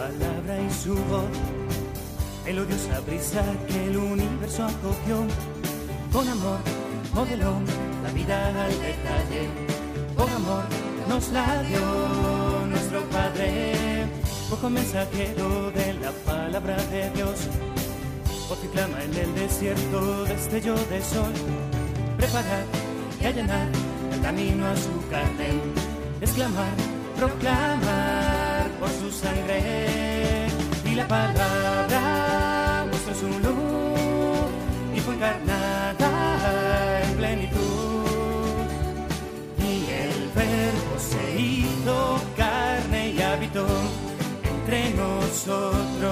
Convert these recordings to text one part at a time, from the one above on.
palabra y su voz. El odiosa brisa que el universo acogió. Con amor modeló la vida al detalle. Con amor nos la dio nuestro Padre. Poco mensajero de la palabra de Dios. Porque clama en el desierto destello de sol. Preparar y allanar el camino a su carne. Exclamar, proclamar por su sangre. Y la palabra mostró su luz y fue encarnada en plenitud. Y el verbo se hizo carne y habitó entre nosotros.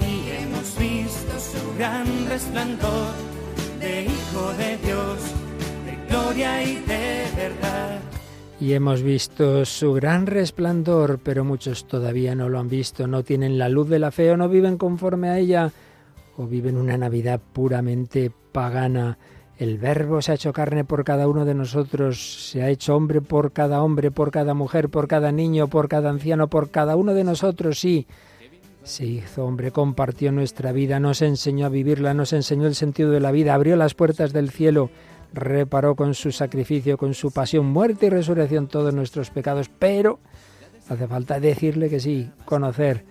Y hemos visto su gran resplandor de Hijo de Dios, de gloria y de verdad. Y hemos visto su gran resplandor, pero muchos todavía no lo han visto, no tienen la luz de la fe o no viven conforme a ella, o viven una Navidad puramente pagana. El Verbo se ha hecho carne por cada uno de nosotros, se ha hecho hombre por cada hombre, por cada mujer, por cada niño, por cada anciano, por cada uno de nosotros, sí. Se hizo hombre, compartió nuestra vida, nos enseñó a vivirla, nos enseñó el sentido de la vida, abrió las puertas del cielo, reparó con su sacrificio, con su pasión, muerte y resurrección todos nuestros pecados, pero hace falta decirle que sí, conocer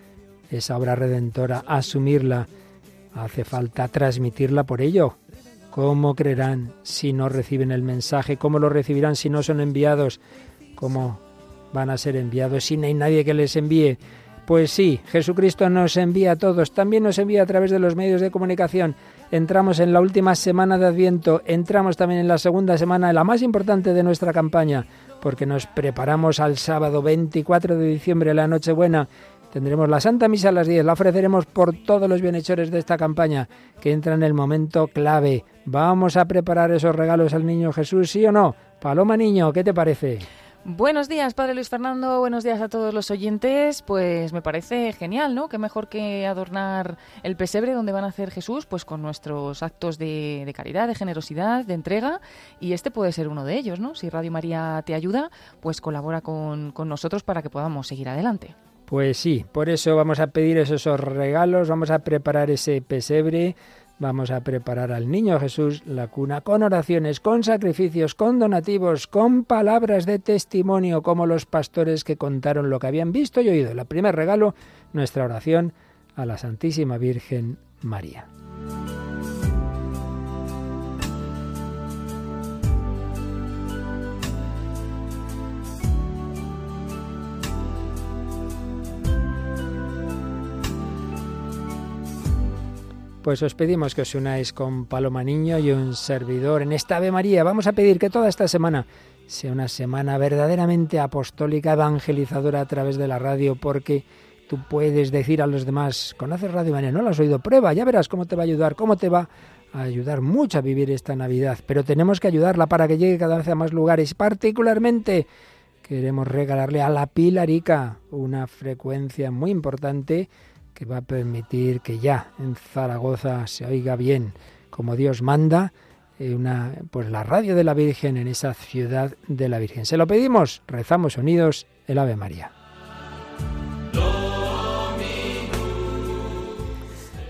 esa obra redentora, asumirla, hace falta transmitirla por ello. ¿Cómo creerán si no reciben el mensaje? ¿Cómo lo recibirán si no son enviados? ¿Cómo van a ser enviados si no hay nadie que les envíe? Pues sí, Jesucristo nos envía a todos, también nos envía a través de los medios de comunicación. Entramos en la última semana de Adviento, entramos también en la segunda semana, la más importante de nuestra campaña, porque nos preparamos al sábado 24 de diciembre, la Nochebuena. Tendremos la Santa Misa a las 10, la ofreceremos por todos los bienhechores de esta campaña, que entra en el momento clave. Vamos a preparar esos regalos al niño Jesús, ¿sí o no? Paloma Niño, ¿qué te parece? Buenos días, Padre Luis Fernando. Buenos días a todos los oyentes. Pues me parece genial, ¿no? Qué mejor que adornar el pesebre donde van a hacer Jesús, pues con nuestros actos de, de, caridad, de generosidad, de entrega. Y este puede ser uno de ellos, ¿no? Si Radio María te ayuda, pues colabora con, con nosotros para que podamos seguir adelante. Pues sí, por eso vamos a pedir esos regalos, vamos a preparar ese pesebre Vamos a preparar al niño Jesús la cuna con oraciones, con sacrificios, con donativos, con palabras de testimonio, como los pastores que contaron lo que habían visto y oído. El primer regalo, nuestra oración a la Santísima Virgen María. Pues os pedimos que os unáis con Paloma Niño y un servidor en esta Ave María. Vamos a pedir que toda esta semana sea una semana verdaderamente apostólica, evangelizadora a través de la radio, porque tú puedes decir a los demás, conoces Radio María, no lo has oído, prueba, ya verás cómo te va a ayudar, cómo te va a ayudar mucho a vivir esta Navidad. Pero tenemos que ayudarla para que llegue cada vez a más lugares, particularmente queremos regalarle a la Pilarica una frecuencia muy importante que va a permitir que ya en Zaragoza se oiga bien como Dios manda eh, una pues la radio de la Virgen en esa ciudad de la Virgen. Se lo pedimos, rezamos unidos el Ave María.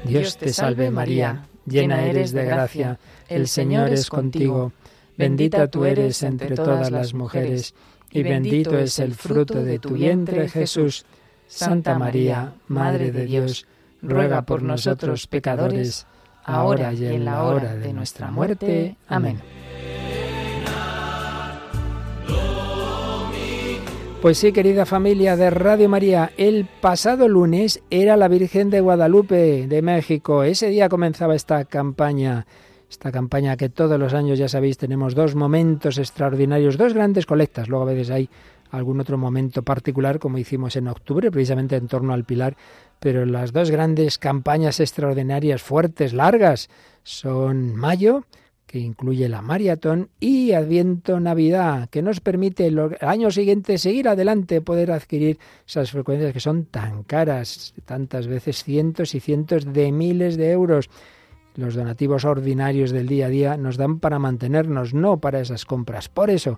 Dios te salve María, llena eres de gracia, el Señor es contigo, bendita tú eres entre todas las mujeres, y bendito es el fruto de tu vientre Jesús. Santa María, Madre de Dios, ruega por nosotros pecadores, ahora y en la hora de nuestra muerte. Amén. Pues sí, querida familia de Radio María, el pasado lunes era la Virgen de Guadalupe de México. Ese día comenzaba esta campaña, esta campaña que todos los años, ya sabéis, tenemos dos momentos extraordinarios, dos grandes colectas. Luego a veces hay algún otro momento particular, como hicimos en octubre, precisamente en torno al Pilar, pero las dos grandes campañas extraordinarias, fuertes, largas, son mayo, que incluye la maratón, y Adviento Navidad, que nos permite el año siguiente seguir adelante, poder adquirir esas frecuencias que son tan caras, tantas veces cientos y cientos de miles de euros. Los donativos ordinarios del día a día nos dan para mantenernos, no para esas compras. Por eso,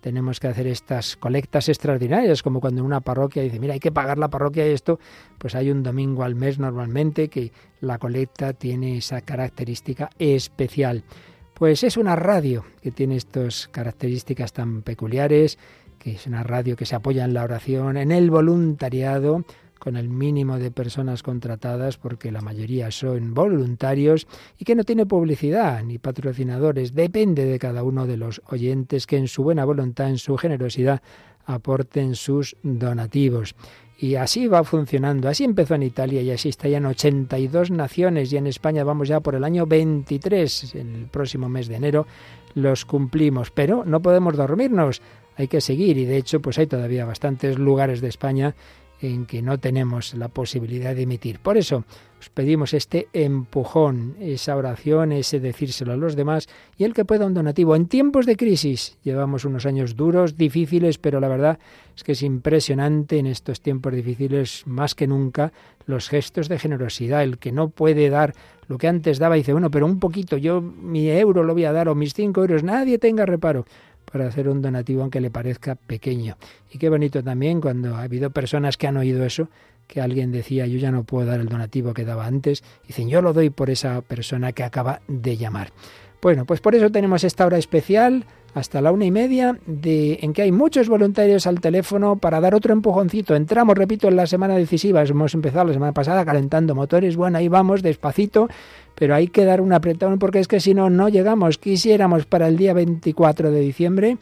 tenemos que hacer estas colectas extraordinarias, como cuando en una parroquia dice, mira, hay que pagar la parroquia y esto, pues hay un domingo al mes normalmente que la colecta tiene esa característica especial. Pues es una radio que tiene estas características tan peculiares, que es una radio que se apoya en la oración, en el voluntariado, con el mínimo de personas contratadas, porque la mayoría son voluntarios, y que no tiene publicidad ni patrocinadores. Depende de cada uno de los oyentes que en su buena voluntad, en su generosidad, aporten sus donativos. Y así va funcionando. Así empezó en Italia y así está ya en 82 naciones y en España vamos ya por el año 23. En el próximo mes de enero los cumplimos. Pero no podemos dormirnos. Hay que seguir y de hecho pues hay todavía bastantes lugares de España en que no tenemos la posibilidad de emitir. Por eso os pedimos este empujón, esa oración, ese decírselo a los demás y el que pueda un donativo. En tiempos de crisis llevamos unos años duros, difíciles, pero la verdad es que es impresionante en estos tiempos difíciles más que nunca los gestos de generosidad. El que no puede dar lo que antes daba dice, bueno, pero un poquito, yo mi euro lo voy a dar o mis cinco euros, nadie tenga reparo para hacer un donativo aunque le parezca pequeño. Y qué bonito también cuando ha habido personas que han oído eso, que alguien decía yo ya no puedo dar el donativo que daba antes, dicen yo lo doy por esa persona que acaba de llamar. Bueno, pues por eso tenemos esta hora especial hasta la una y media, de, en que hay muchos voluntarios al teléfono para dar otro empujoncito. Entramos, repito, en la semana decisiva. Hemos empezado la semana pasada calentando motores. Bueno, ahí vamos, despacito, pero hay que dar un apretón porque es que si no, no llegamos. Quisiéramos para el día 24 de diciembre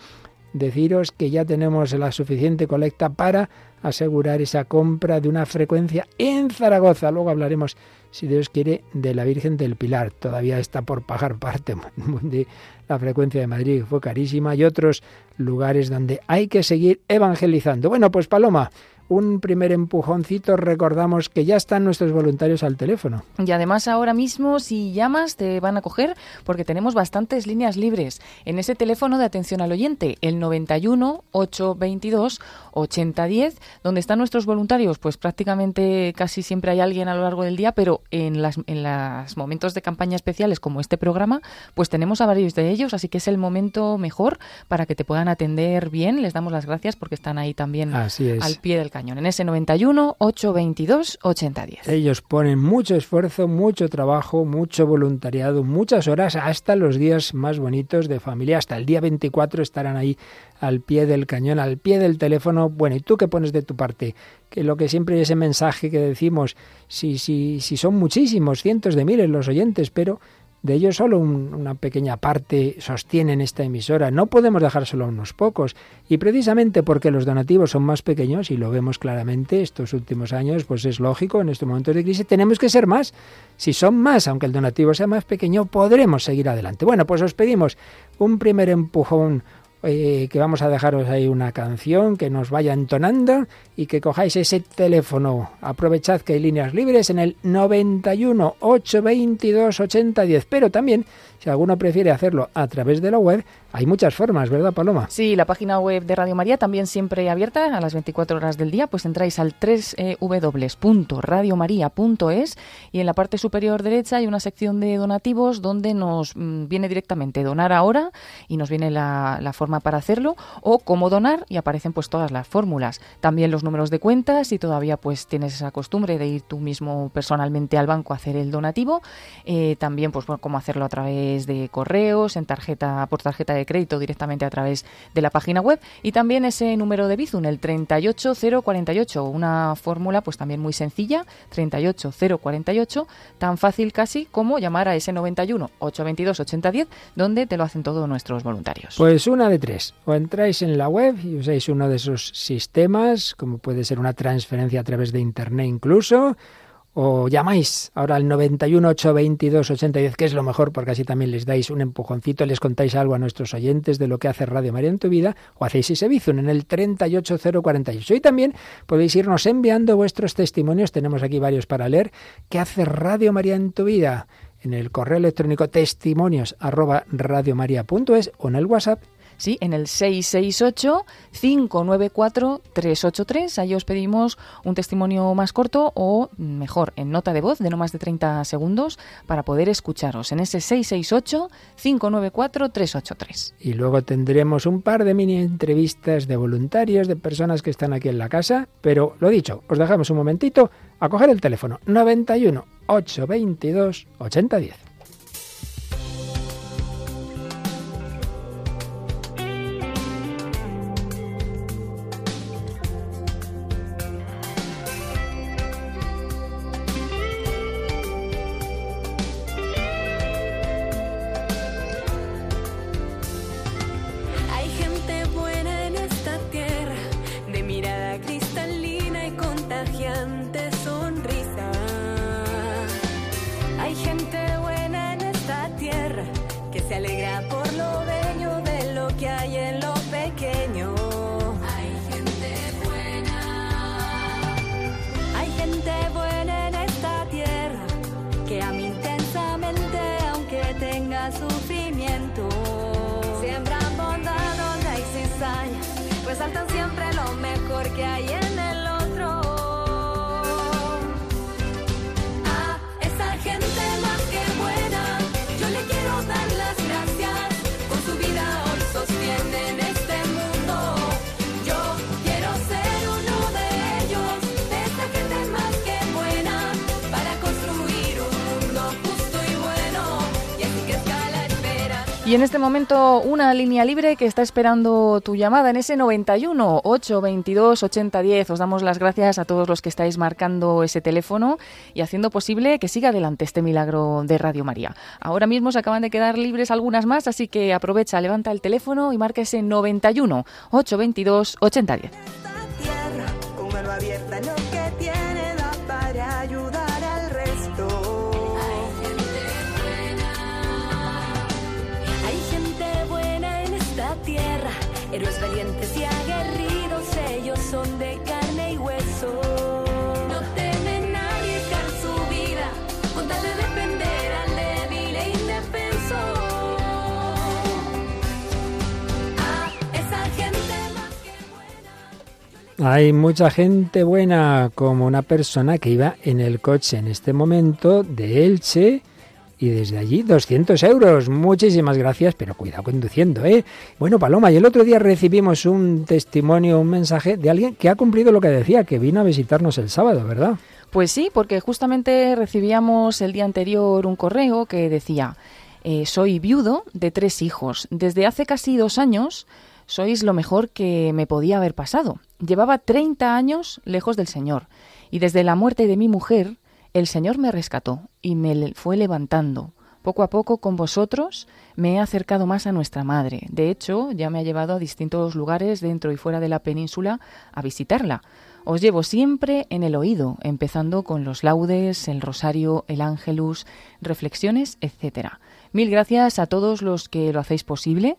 deciros que ya tenemos la suficiente colecta para asegurar esa compra de una frecuencia en Zaragoza. Luego hablaremos, si Dios quiere, de la Virgen del Pilar. Todavía está por pagar parte de la frecuencia de Madrid, fue carísima, y otros lugares donde hay que seguir evangelizando. Bueno, pues Paloma, un primer empujoncito, recordamos que ya están nuestros voluntarios al teléfono. Y además ahora mismo si llamas te van a coger porque tenemos bastantes líneas libres en ese teléfono de atención al oyente, el 91 822 8010, donde están nuestros voluntarios, pues prácticamente casi siempre hay alguien a lo largo del día, pero en las en los momentos de campaña especiales como este programa, pues tenemos a varios de ellos, así que es el momento mejor para que te puedan atender bien. Les damos las gracias porque están ahí también al pie del cañón, en ese 91 822 8010. Ellos ponen mucho esfuerzo, mucho trabajo, mucho voluntariado, muchas horas, hasta los días más bonitos de familia, hasta el día 24 estarán ahí al pie del cañón, al pie del teléfono. Bueno, ¿y tú qué pones de tu parte? Que lo que siempre ese mensaje que decimos, si, si, si son muchísimos, cientos de miles los oyentes, pero de ellos solo una pequeña parte sostienen esta emisora. No podemos dejárselo a unos pocos. Y precisamente porque los donativos son más pequeños, y lo vemos claramente estos últimos años, pues es lógico, en estos momentos de crisis tenemos que ser más. Si son más, aunque el donativo sea más pequeño, podremos seguir adelante. Bueno, pues os pedimos un primer empujón, eh, que vamos a dejaros ahí una canción que nos vaya entonando y que cojáis ese teléfono. Aprovechad que hay líneas libres en el 91 822 8010, pero también si alguno prefiere hacerlo a través de la web, hay muchas formas, ¿verdad, Paloma? Sí, la página web de Radio María también siempre abierta a las 24 horas del día, pues entráis al www.radiomaria.es y en la parte superior derecha hay una sección de donativos donde nos mm, viene directamente donar ahora y nos viene la, la forma para hacerlo o cómo donar y aparecen pues todas las fórmulas. También los números de cuentas si todavía pues tienes esa costumbre de ir tú mismo personalmente al banco a hacer el donativo. Eh, también pues bueno, cómo hacerlo a través de correos, en tarjeta, por tarjeta de crédito directamente a través de la página web. Y también ese número de Bizum, el 38048, una fórmula pues también muy sencilla, 38048, tan fácil casi como llamar a ese 91 822 8010, donde te lo hacen todos nuestros voluntarios. Pues una de tres, o entráis en la web y usáis uno de esos sistemas, como puede ser una transferencia a través de internet incluso, o llamáis ahora al 91 822 8010, que es lo mejor porque así también les dais un empujoncito, les contáis algo a nuestros oyentes de lo que hace Radio María en tu vida, o hacéis ese bizum en el 38048. Y también podéis irnos enviando vuestros testimonios, tenemos aquí varios para leer, ¿qué hace Radio María en tu vida? En el correo electrónico testimonios arroba radiomaria.es o en el WhatsApp Sí, en el 668-594-383. Ahí os pedimos un testimonio más corto o mejor, en nota de voz de no más de 30 segundos para poder escucharos. En ese 668-594-383. Y luego tendremos un par de mini entrevistas de voluntarios, de personas que están aquí en la casa. Pero lo dicho, os dejamos un momentito a coger el teléfono 91 822 8010. Este momento una línea libre que está esperando tu llamada en ese 91 822 8010. Os damos las gracias a todos los que estáis marcando ese teléfono y haciendo posible que siga adelante este milagro de Radio María. Ahora mismo se acaban de quedar libres algunas más, así que aprovecha, levanta el teléfono y marca ese 91 822 8010. Héroes valientes y aguerridos, ellos son de carne y hueso. No temen arriesgar su vida con tal de defender al débil e indefenso. Ah, esa gente más que buena. Hay mucha gente buena, como una persona que iba en el coche en este momento de Elche y desde allí 200 euros. Muchísimas gracias, pero cuidado conduciendo, ¿eh? Bueno, Paloma, y el otro día recibimos un testimonio, un mensaje de alguien que ha cumplido lo que decía, que vino a visitarnos el sábado, ¿verdad? Pues sí, porque justamente recibíamos el día anterior un correo que decía, eh, soy viudo de tres hijos. Desde hace casi dos años sois lo mejor que me podía haber pasado. Llevaba 30 años lejos del Señor y desde la muerte de mi mujer el Señor me rescató y me fue levantando. Poco a poco con vosotros me he acercado más a nuestra Madre. De hecho, ya me ha llevado a distintos lugares dentro y fuera de la península a visitarla. Os llevo siempre en el oído, empezando con los laudes, el rosario, el ángelus, reflexiones, etc. Mil gracias a todos los que lo hacéis posible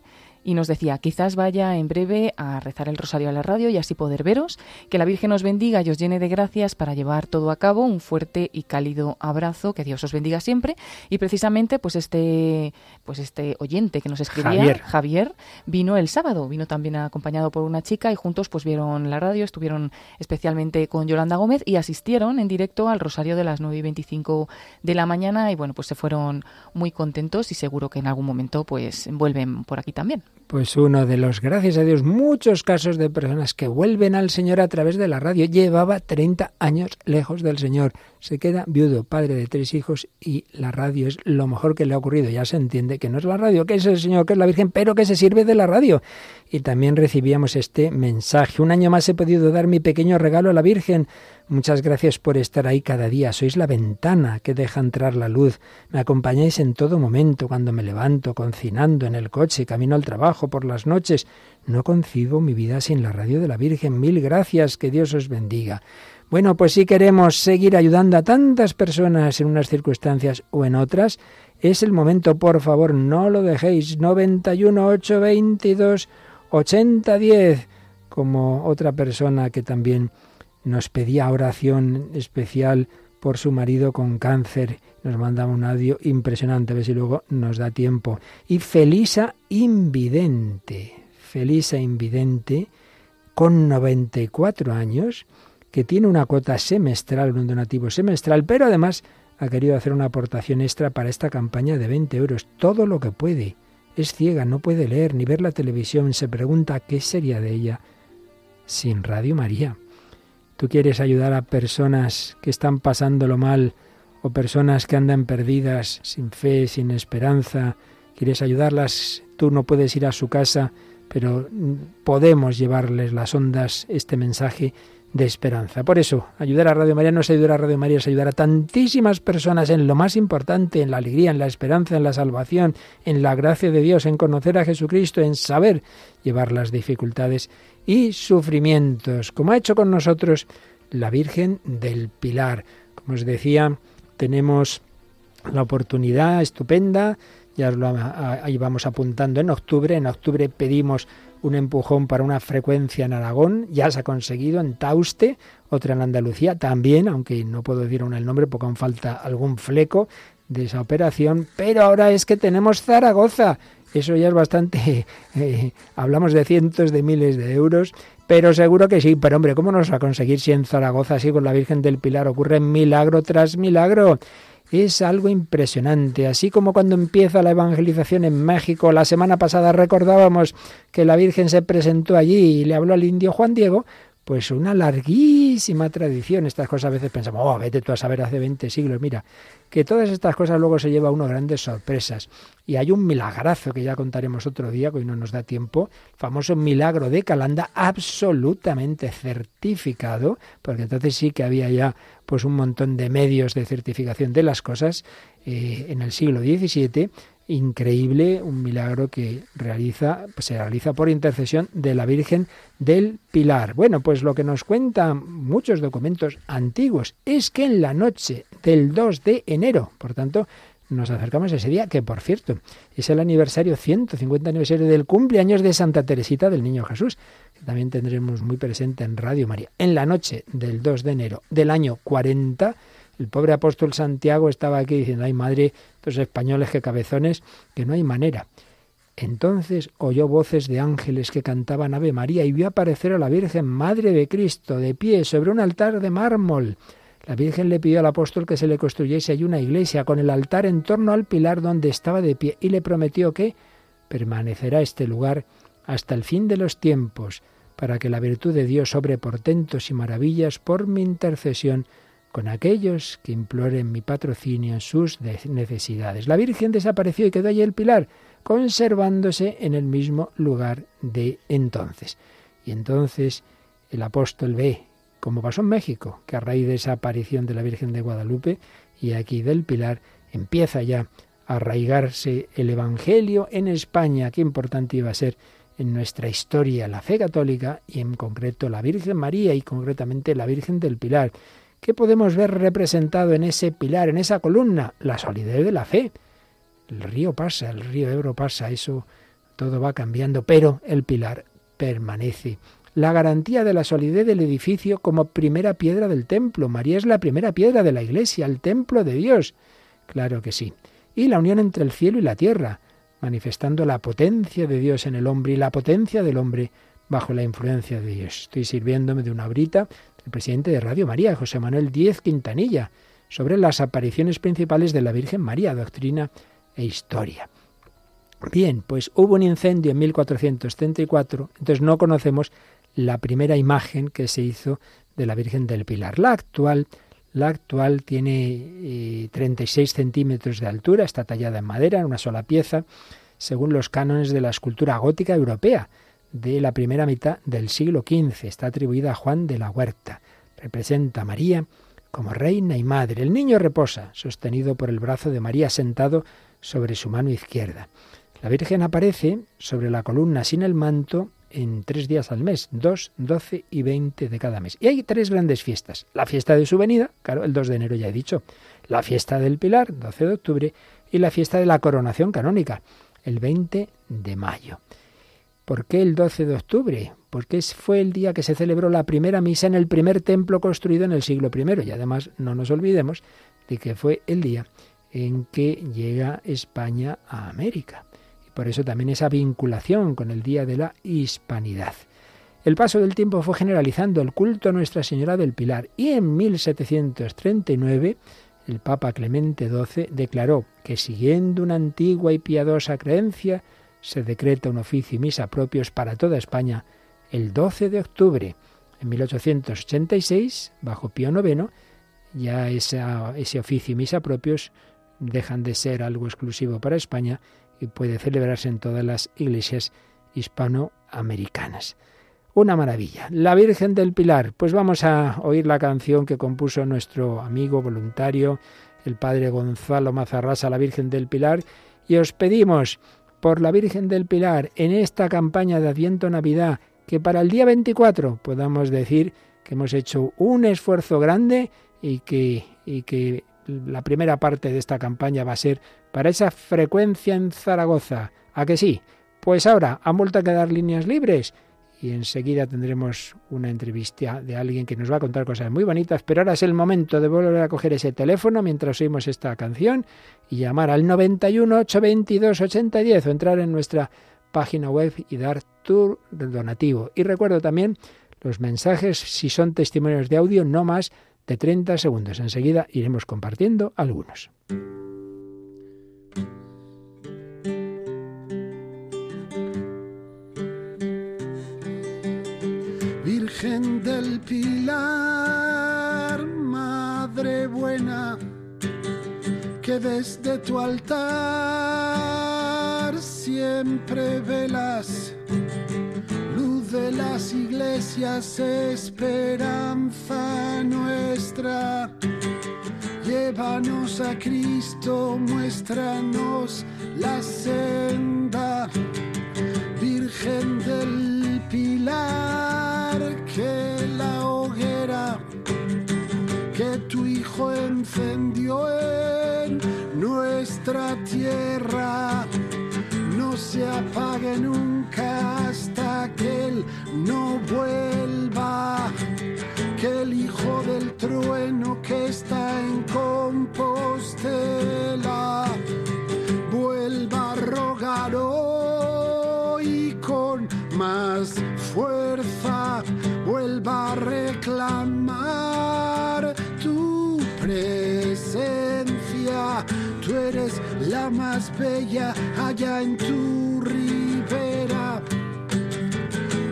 y nos decía, quizás vaya en breve a rezar el rosario a la radio y así poder veros, que la Virgen os bendiga y os llene de gracias para llevar todo a cabo, un fuerte y cálido abrazo, que Dios os bendiga siempre y precisamente pues este pues este oyente que nos escribía, Javier. Javier vino el sábado, vino también acompañado por una chica y juntos pues vieron la radio, estuvieron especialmente con Yolanda Gómez y asistieron en directo al rosario de las 9 y 25 de la mañana. Y bueno, pues se fueron muy contentos y seguro que en algún momento pues vuelven por aquí también. Pues uno de los, gracias a Dios, muchos casos de personas que vuelven al Señor a través de la radio. Llevaba 30 años lejos del Señor. Se queda viudo, padre de tres hijos y la radio es lo mejor que le ha ocurrido. Ya se entiende que no es la radio, que es el Señor, que es la Virgen, pero que se sirve de la radio. Y también recibíamos este mensaje. Un año más he podido dar mi pequeño regalo a la Virgen. Muchas gracias por estar ahí cada día. Sois la ventana que deja entrar la luz. Me acompañáis en todo momento, cuando me levanto, cocinando, en el coche, camino al trabajo, por las noches. No concibo mi vida sin la radio de la Virgen. Mil gracias, que Dios os bendiga. Bueno, pues si queremos seguir ayudando a tantas personas en unas circunstancias o en otras, es el momento, por favor, no lo dejéis. 91 822 8010, como otra persona que también nos pedía oración especial por su marido con cáncer. Nos mandaba un audio impresionante, a ver si luego nos da tiempo. Y Felisa Invidente. Felisa Invidente, con 94 años, que tiene una cuota semestral, un donativo semestral, pero además ha querido hacer una aportación extra para esta campaña de 20 euros, todo lo que puede. Es ciega, no puede leer ni ver la televisión, se pregunta qué sería de ella sin Radio María. Tú quieres ayudar a personas que están pasándolo mal o personas que andan perdidas, sin fe, sin esperanza. Quieres ayudarlas, tú no puedes ir a su casa, pero podemos llevarles las ondas, este mensaje de esperanza. Por eso, ayudar a Radio María no es ayudar a Radio María, es ayudar a tantísimas personas en lo más importante, en la alegría, en la esperanza, en la salvación, en la gracia de Dios, en conocer a Jesucristo, en saber llevar las dificultades y sufrimientos, como ha hecho con nosotros la Virgen del Pilar. Como os decía, tenemos la oportunidad estupenda, ya lo ahí vamos apuntando en octubre, en octubre pedimos un empujón para una frecuencia en Aragón, ya se ha conseguido en Tauste, otra en Andalucía también, aunque no puedo decir aún el nombre porque aún falta algún fleco de esa operación, pero ahora es que tenemos Zaragoza, eso ya es bastante, eh, hablamos de cientos de miles de euros, pero seguro que sí, pero hombre, ¿cómo nos va a conseguir si en Zaragoza, así con la Virgen del Pilar, ocurre milagro tras milagro? Es algo impresionante, así como cuando empieza la evangelización en México, la semana pasada recordábamos que la Virgen se presentó allí y le habló al indio Juan Diego, pues una larguísima tradición. Estas cosas a veces pensamos, oh, vete tú a saber hace 20 siglos. Mira, que todas estas cosas luego se lleva a uno grandes sorpresas. Y hay un milagrazo que ya contaremos otro día, que hoy no nos da tiempo, famoso milagro de Calanda, absolutamente certificado, porque entonces sí que había ya pues un montón de medios de certificación de las cosas eh, en el siglo XVII increíble, un milagro que realiza, pues se realiza por intercesión de la Virgen del Pilar. Bueno, pues lo que nos cuentan muchos documentos antiguos es que en la noche del 2 de enero, por tanto, nos acercamos a ese día, que por cierto, es el aniversario, 150 aniversario del cumpleaños de Santa Teresita del Niño Jesús, que también tendremos muy presente en Radio María. En la noche del 2 de enero del año 40, el pobre apóstol Santiago estaba aquí diciendo, ay madre, estos españoles que cabezones, que no hay manera. Entonces oyó voces de ángeles que cantaban Ave María y vio aparecer a la Virgen Madre de Cristo de pie sobre un altar de mármol. La Virgen le pidió al apóstol que se le construyese allí una iglesia con el altar en torno al pilar donde estaba de pie y le prometió que permanecerá este lugar hasta el fin de los tiempos, para que la virtud de Dios sobre portentos y maravillas por mi intercesión con aquellos que imploren mi patrocinio en sus necesidades. La Virgen desapareció y quedó allí el pilar, conservándose en el mismo lugar de entonces. Y entonces el apóstol ve, como pasó en México, que a raíz de esa aparición de la Virgen de Guadalupe y aquí del pilar, empieza ya a arraigarse el Evangelio en España. Qué importante iba a ser en nuestra historia la fe católica y en concreto la Virgen María y concretamente la Virgen del Pilar. ¿Qué podemos ver representado en ese pilar, en esa columna? La solidez de la fe. El río pasa, el río Ebro pasa, eso todo va cambiando, pero el pilar permanece. La garantía de la solidez del edificio como primera piedra del templo. María es la primera piedra de la iglesia, el templo de Dios. Claro que sí. Y la unión entre el cielo y la tierra, manifestando la potencia de Dios en el hombre y la potencia del hombre bajo la influencia de Dios. Estoy sirviéndome de una brita presidente de Radio María, José Manuel Díez Quintanilla, sobre las apariciones principales de la Virgen María, doctrina e historia. Bien, pues hubo un incendio en 1434, entonces no conocemos la primera imagen que se hizo de la Virgen del Pilar. La actual, la actual tiene 36 eh, centímetros de altura, está tallada en madera, en una sola pieza, según los cánones de la escultura gótica europea de la primera mitad del siglo XV. Está atribuida a Juan de la Huerta. Representa a María como reina y madre. El niño reposa, sostenido por el brazo de María sentado sobre su mano izquierda. La Virgen aparece sobre la columna sin el manto en tres días al mes, 2, 12 y 20 de cada mes. Y hay tres grandes fiestas. La fiesta de su venida, claro, el 2 de enero ya he dicho, la fiesta del Pilar, 12 de octubre, y la fiesta de la coronación canónica, el 20 de mayo. ¿Por qué el 12 de octubre? Porque fue el día que se celebró la primera misa en el primer templo construido en el siglo I. Y además no nos olvidemos de que fue el día en que llega España a América. Por eso también esa vinculación con el Día de la Hispanidad. El paso del tiempo fue generalizando el culto a Nuestra Señora del Pilar y en 1739 el Papa Clemente XII declaró que siguiendo una antigua y piadosa creencia, se decreta un oficio y misa propios para toda España el 12 de octubre. En 1886, bajo Pío IX, ya ese oficio y misa propios dejan de ser algo exclusivo para España y puede celebrarse en todas las iglesias hispanoamericanas. Una maravilla. La Virgen del Pilar. Pues vamos a oír la canción que compuso nuestro amigo voluntario, el padre Gonzalo Mazarrasa, la Virgen del Pilar, y os pedimos por la Virgen del Pilar en esta campaña de Adviento Navidad que para el día 24 podamos decir que hemos hecho un esfuerzo grande y que, y que la primera parte de esta campaña va a ser para esa frecuencia en Zaragoza. ¿A que sí? Pues ahora han vuelto a quedar líneas libres y enseguida tendremos una entrevista de alguien que nos va a contar cosas muy bonitas, pero ahora es el momento de volver a coger ese teléfono mientras oímos esta canción y llamar al 91 822 8010 o entrar en nuestra página web y dar tu donativo. Y recuerdo también los mensajes, si son testimonios de audio, no más de 30 segundos. Enseguida iremos compartiendo algunos. Virgen del Pilar, Madre buena, que desde tu altar siempre velas, luz de las iglesias, esperanza nuestra. Llévanos a Cristo, muéstranos la senda, Virgen del Pilar que la hoguera que tu Hijo encendió en nuestra tierra no se apague nunca hasta que Él no vuelva. Que el Hijo del trueno que está en Compostela vuelva a rogar hoy con más fuerza a reclamar tu presencia. Tú eres la más bella allá en tu ribera.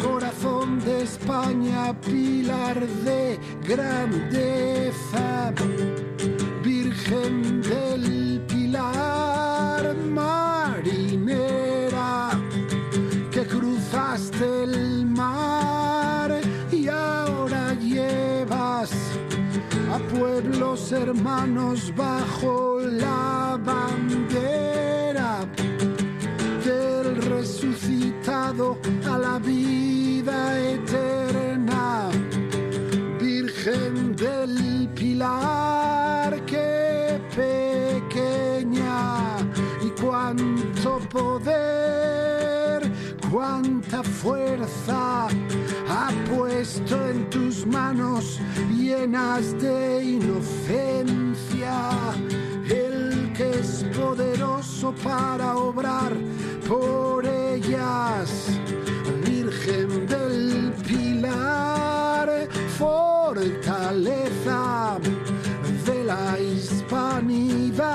Corazón de España, pilar de grandeza. Bajo la bandera del resucitado a la vida eterna. Virgen del Pilar, qué pequeña y cuánto poder, cuánta fuerza ha puesto en manos llenas de inocencia. El que es poderoso para obrar por ellas. Virgen del Pilar, fortaleza de la hispanidad,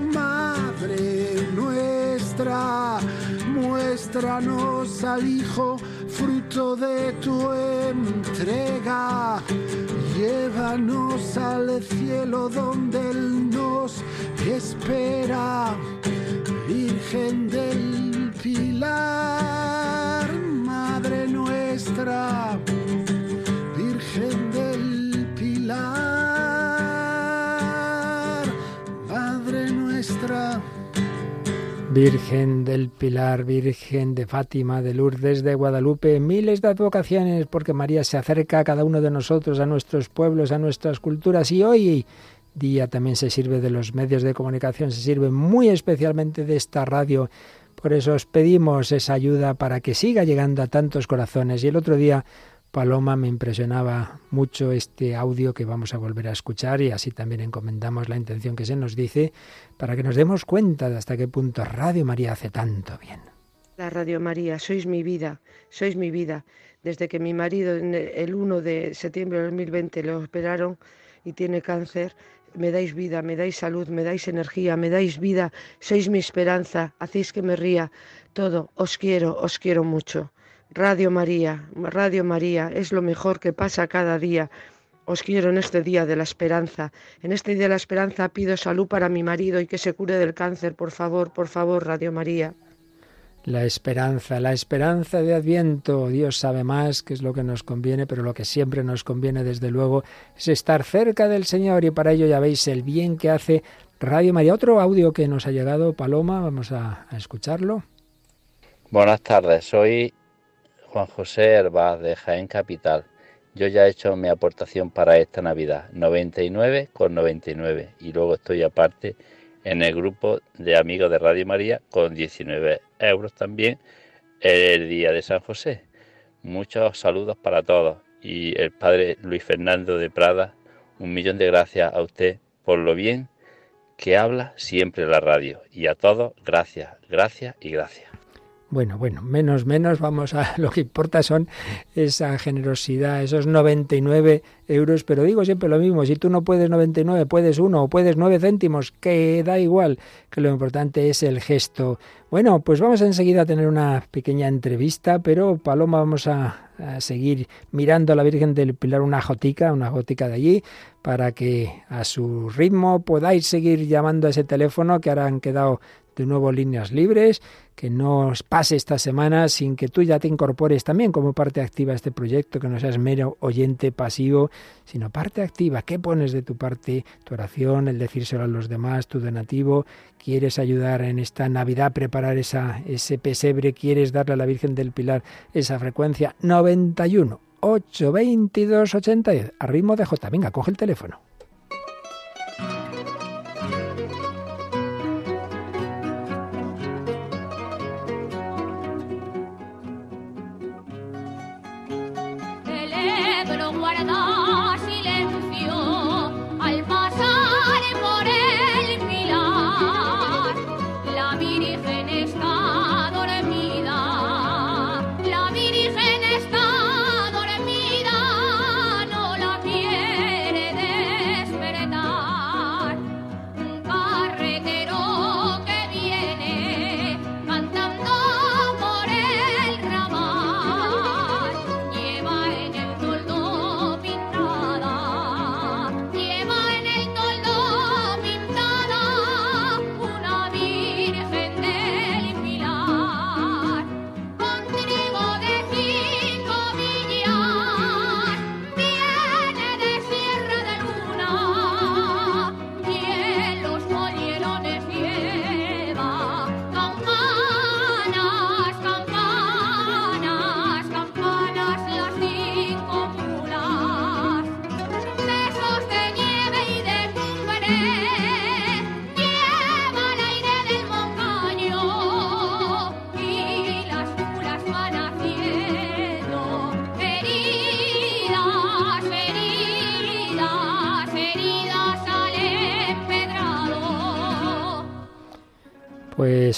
Madre nuestra, muéstranos al Hijo, fruto de tu entrega. Llévanos al cielo donde Él nos espera. Virgen del Pilar, Madre nuestra, Virgen del Pilar, Madre nuestra. Virgen del Pilar, Virgen de Fátima, de Lourdes, de Guadalupe, miles de advocaciones porque María se acerca a cada uno de nosotros, a nuestros pueblos, a nuestras culturas y hoy día también se sirve de los medios de comunicación, se sirve muy especialmente de esta radio. Por eso os pedimos esa ayuda para que siga llegando a tantos corazones. Y el otro día Paloma, me impresionaba mucho este audio que vamos a volver a escuchar y así también encomendamos la intención que se nos dice para que nos demos cuenta de hasta qué punto Radio María hace tanto bien. La Radio María, sois mi vida, sois mi vida. Desde que mi marido el 1 de septiembre de 2020 le operaron y tiene cáncer, me dais vida, me dais salud, me dais energía, me dais vida, sois mi esperanza, hacéis que me ría, todo, os quiero, os quiero mucho. Radio María, Radio María, es lo mejor que pasa cada día. Os quiero en este día de la esperanza. En este día de la esperanza pido salud para mi marido y que se cure del cáncer. Por favor, por favor, Radio María. La esperanza, la esperanza de Adviento. Dios sabe más qué es lo que nos conviene, pero lo que siempre nos conviene, desde luego, es estar cerca del Señor y para ello ya veis el bien que hace Radio María. Otro audio que nos ha llegado, Paloma, vamos a, a escucharlo. Buenas tardes, soy Juan José Herbaz de Jaén Capital. Yo ya he hecho mi aportación para esta Navidad, 99 con 99. Y luego estoy aparte en el grupo de amigos de Radio María con 19 euros también el día de San José. Muchos saludos para todos. Y el padre Luis Fernando de Prada, un millón de gracias a usted por lo bien que habla siempre la radio. Y a todos, gracias, gracias y gracias. Bueno, bueno, menos, menos, vamos a lo que importa son esa generosidad, esos 99 euros, pero digo siempre lo mismo, si tú no puedes 99, puedes uno o puedes 9 céntimos, que da igual, que lo importante es el gesto. Bueno, pues vamos enseguida a tener una pequeña entrevista, pero Paloma vamos a, seguir mirando a la Virgen del Pilar una jotica, una jotica de allí, para que a su ritmo podáis seguir llamando a ese teléfono que ahora han quedado de nuevo líneas libres, que no pase esta semana sin que tú ya te incorpores también como parte activa a este proyecto, que no seas mero oyente pasivo, sino parte activa. ¿Qué pones de tu parte? Tu oración, el decírselo a los demás, tu donativo. ¿Quieres ayudar en esta Navidad preparar esa, ese pesebre? ¿Quieres darle a la Virgen del Pilar esa frecuencia? 91 822 80 a ritmo de J. Venga, coge el teléfono.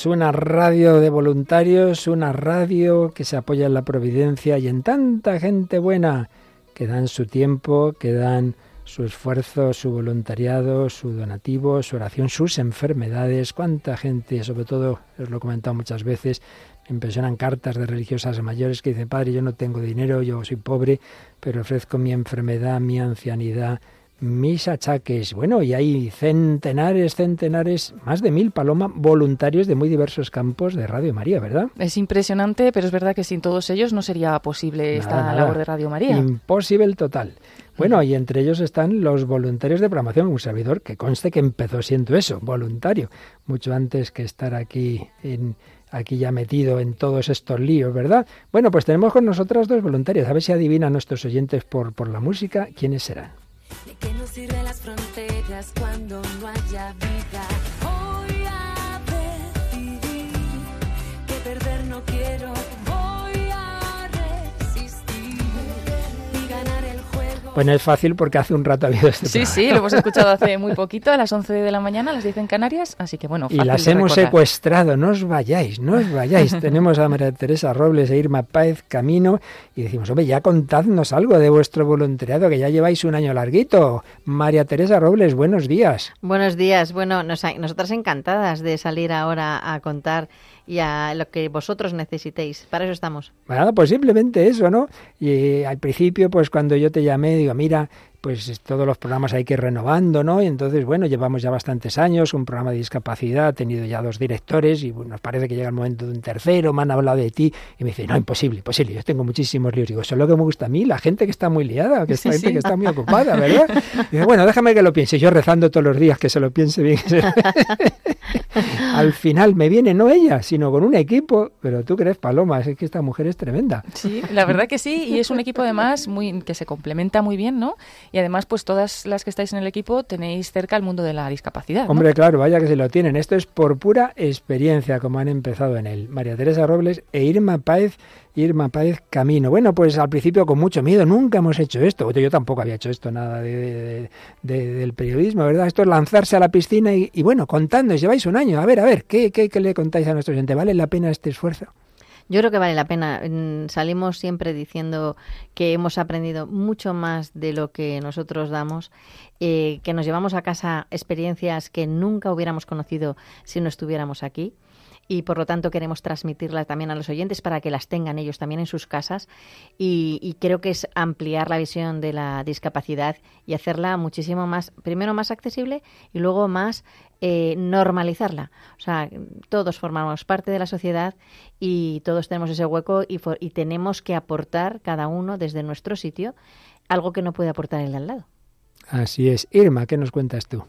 Es una radio de voluntarios, una radio que se apoya en la providencia y en tanta gente buena que dan su tiempo, que dan su esfuerzo, su voluntariado, su donativo, su oración, sus enfermedades. Cuánta gente, sobre todo, os lo he comentado muchas veces, me impresionan cartas de religiosas mayores que dicen, Padre, yo no tengo dinero, yo soy pobre, pero ofrezco mi enfermedad, mi ancianidad, mis achaques. Bueno, y hay centenares, centenares, más de mil paloma voluntarios de muy diversos campos de Radio María, ¿verdad? Es impresionante, pero es verdad que sin todos ellos no sería posible esta labor de Radio María. Imposible total. Bueno, y entre ellos están los voluntarios de programación, un servidor que conste que empezó siendo eso, voluntario, mucho antes que estar aquí en aquí ya metido en todos estos líos, ¿verdad? Bueno, pues tenemos con nosotras dos voluntarios. A ver si adivinan nuestros oyentes por, por la música quiénes serán. ¿De qué nos sirven las fronteras cuando no haya vida? Voy a decidir que perder no quiero. Bueno, es fácil porque hace un rato ha habido este Sí, programa. sí, lo hemos escuchado hace muy poquito, a las 11 de la mañana, las 10 en Canarias, así que bueno, Y las de hemos recordar. secuestrado, no os vayáis, no os vayáis. Tenemos a María Teresa Robles e Irma Páez Camino y decimos, hombre, ya contadnos algo de vuestro voluntariado, que ya lleváis un año larguito. María Teresa Robles, buenos días. Buenos días. Bueno, nos, nosotras encantadas de salir ahora a contar y a lo que vosotros necesitéis. Para eso estamos. Pues simplemente eso, ¿no? Y al principio, pues cuando yo te llamé, digo, mira, pues todos los programas hay que ir renovando, ¿no? Y entonces, bueno, llevamos ya bastantes años, un programa de discapacidad, ha tenido ya dos directores y bueno, nos parece que llega el momento de un tercero, me han hablado de ti y me dice, no, imposible, imposible, yo tengo muchísimos líos. Digo, eso es lo que me gusta a mí, la gente que está muy liada, que Sí, gente sí. que está muy ocupada, ¿verdad? Y dice, bueno, déjame que lo piense, yo rezando todos los días que se lo piense bien. Al final me viene no ella, sino con un equipo, pero tú crees, Paloma, es que esta mujer es tremenda. Sí, la verdad que sí, y es un equipo además muy que se complementa muy bien, ¿no? Y además, pues todas las que estáis en el equipo tenéis cerca el mundo de la discapacidad. Hombre, claro, vaya que se lo tienen. Esto es por pura experiencia, como han empezado en él. María Teresa Robles e Irma Páez, Irma Páez Camino. Bueno, pues al principio con mucho miedo, nunca hemos hecho esto. Yo tampoco había hecho esto, nada de, de- de- del periodismo, ¿verdad? Esto es lanzarse a la piscina y, y bueno, contando, lleváis un año. A ver, a ver, ¿qué, qué, qué le contáis a nuestro gente? ¿Vale la pena este esfuerzo? Yo creo que vale la pena. Salimos siempre diciendo que hemos aprendido mucho más de lo que nosotros damos, eh, que nos llevamos a casa experiencias que nunca hubiéramos conocido si no estuviéramos aquí. Y por lo tanto queremos transmitirlas también a los oyentes para que las tengan ellos también en sus casas. Y creo que es ampliar la visión de la discapacidad y hacerla muchísimo más, primero más accesible y luego más eh, normalizarla. O sea, todos formamos parte de la sociedad y todos tenemos ese hueco y, y tenemos que aportar cada uno desde nuestro sitio algo que no puede aportar el de al lado. Así es. Irma, ¿qué nos cuentas tú?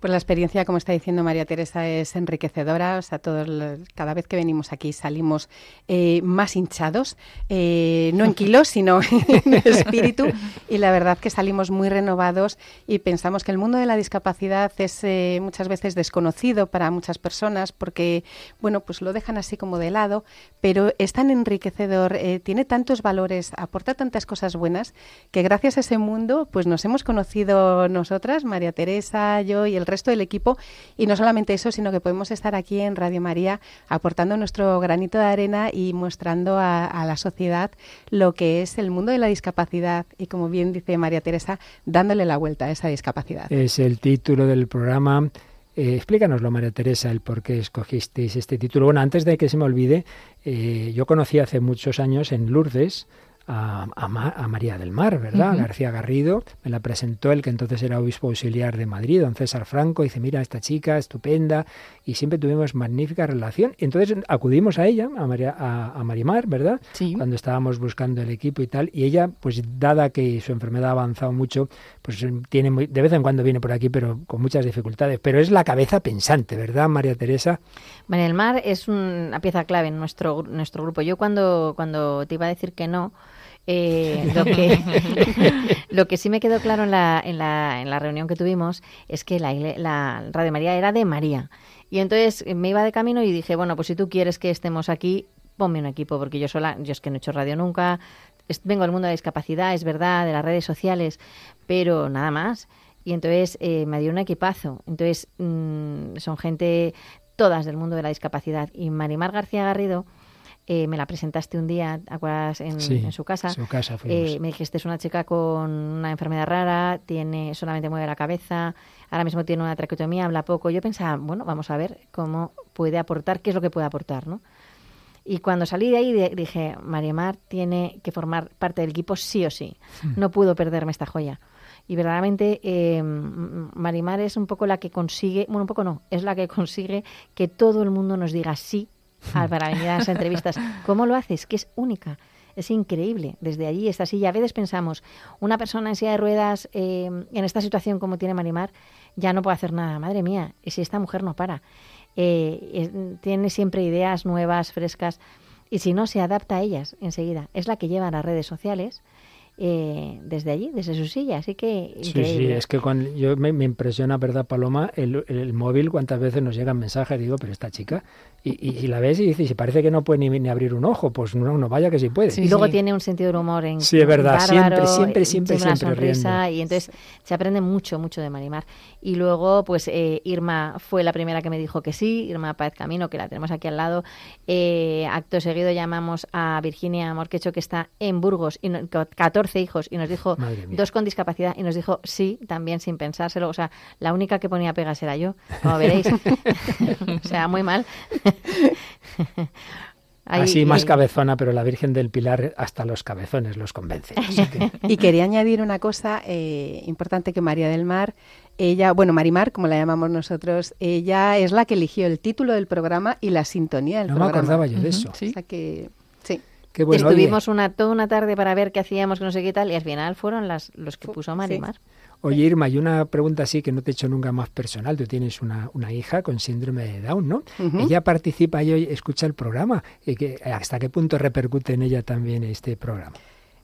Pues la experiencia, como está diciendo María Teresa, es enriquecedora. O sea, todos los- cada vez que venimos aquí salimos eh, más hinchados, eh, no en kilos, sino en espíritu. Y la verdad que salimos muy renovados y pensamos que el mundo de la discapacidad es eh, muchas veces desconocido para muchas personas porque, bueno, pues lo dejan así como de lado, pero es tan enriquecedor, eh, tiene tantos valores, aporta tantas cosas buenas que gracias a ese mundo, pues nos hemos conocido nosotras, María Teresa, yo y el resto del equipo. Y no solamente eso, sino que podemos estar aquí en Radio María aportando nuestro granito de arena y mostrando a, la sociedad lo que es el mundo de la discapacidad y, como bien dice María Teresa, dándole la vuelta a esa discapacidad. Es el título del programa. Eh, explícanoslo, María Teresa, el por qué escogisteis este título. Bueno, antes de que se me olvide, eh, yo conocí hace muchos años en Lourdes a, a Ma- a María del Mar, ¿verdad? García Garrido. Me la presentó el que entonces era obispo auxiliar de Madrid, don César Franco. Dice, mira, esta chica estupenda. Y siempre tuvimos magnífica relación. Y entonces acudimos a ella, a, María, a, a Marimar, ¿verdad? Sí. cuando estábamos buscando el equipo y tal. Y ella, pues dada que su enfermedad ha avanzado mucho, pues tiene muy, de vez en cuando viene por aquí, pero con muchas dificultades. Pero es la cabeza pensante, ¿verdad, María Teresa? María del Mar es una pieza clave en nuestro, nuestro grupo. Yo cuando, cuando te iba a decir que no, eh, lo, que, lo que sí me quedó claro en la, en la, en la reunión que tuvimos es que la, Radio María era de María. Y entonces eh, me iba de camino y dije, bueno, pues si tú quieres que estemos aquí, ponme un equipo, porque yo sola, yo es que no he hecho radio nunca, vengo del mundo de la discapacidad, es verdad, de las redes sociales, pero nada más. Y entonces eh, me dio un equipazo. Entonces mm, son gente todas del mundo de la discapacidad. Y Marimar García Garrido, eh, me la presentaste un día, ¿te acuerdas? En, Sí, en su casa. su casa. Eh, me dijiste, es una chica con una enfermedad rara, tiene solamente mueve la cabeza, ahora mismo tiene una traqueotomía, habla poco. Yo pensaba, bueno, vamos a ver cómo puede aportar, qué es lo que puede aportar, ¿no? Y cuando salí de ahí de- dije, Mariamar tiene que formar parte del equipo sí o sí. No puedo perderme esta joya. Y verdaderamente eh, M- Marimar es un poco la que consigue, bueno, un poco no, es la que consigue que todo el mundo nos diga sí para venir a las entrevistas. ¿Cómo lo haces? Que es única. Es increíble. Desde allí, esta silla, a veces pensamos, una persona en silla de ruedas eh, en esta situación como tiene Marimar, ya no puede hacer nada. Madre mía, y si esta mujer no para. Eh, tiene siempre ideas nuevas, frescas, y si no, se adapta a ellas enseguida. Es la que lleva a las redes sociales eh, desde allí, desde su silla. Así que Sí, increíble. sí, es que con, yo me, me impresiona, ¿verdad, Paloma? El, el móvil, cuántas veces nos llegan mensajes, digo, pero esta chica, y, y, y la ves y dices, y parece que no puede ni, ni abrir un ojo, pues no, no vaya que sí puede. y luego tiene un sentido del humor en Sí, es verdad, bárbaro, siempre, siempre, siempre, tiene una siempre sonrisa riendo. y entonces se aprende mucho, mucho de Marimar. Y luego, pues eh, Irma fue la primera que me dijo que sí, Irma Páez Camino, que la tenemos aquí al lado. Eh, acto seguido llamamos a Virginia Morquecho, que está en Burgos, y no- con 14 hijos, y nos dijo dos con discapacidad, y nos dijo sí, también sin pensárselo. O sea, la única que ponía pegas era yo, como veréis. o sea, muy mal. Ahí- Así más ahí- cabezona, pero la Virgen del Pilar hasta los cabezones los convence. Que- Y quería añadir una cosa eh, importante que María del Mar, ella, bueno, Marimar, como la llamamos nosotros, ella es la que eligió el título del programa y la sintonía del No me programa. acordaba yo de eso. O sea que. Qué bueno, oye. Estuvimos una, toda una tarde para ver qué hacíamos, que no sé qué tal, y al final fueron las, los que puso Marimar. Oye, Irma, y una pregunta así que no te he hecho nunca más personal. Tú tienes una, una hija con síndrome de Down, ¿no? Ella participa y hoy escucha el programa. ¿Y que, ¿Hasta qué punto repercute en ella también este programa?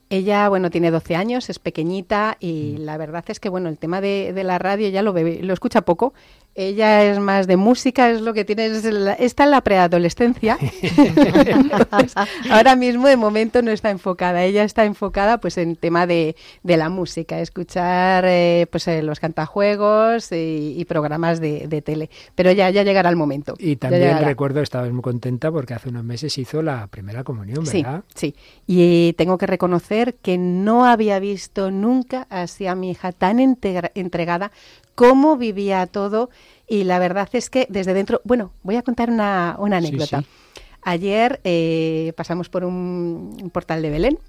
Ella, bueno, tiene 12 años, es pequeñita y Mm. la verdad es que, bueno, el tema de, de la radio ya lo, bebe- lo escucha poco. Ella es más de música, es lo que tiene, es la- está en la preadolescencia. Ahora mismo, de momento, no está enfocada. Ella está enfocada, pues, en tema de, de la música, escuchar, eh, pues, eh, los cantajuegos y, y programas de, de tele. Pero ya, ya llegará el momento. Y también recuerdo, estabas muy contenta porque hace unos meses hizo la primera comunión, Sí, ¿verdad? sí. Y tengo que reconocer que no había visto nunca así a mi hija tan entregada, cómo vivía todo. Y la verdad es que desde dentro, bueno, voy a contar una, una Sí, anécdota. sí. Ayer eh, pasamos por un, un portal de Belén.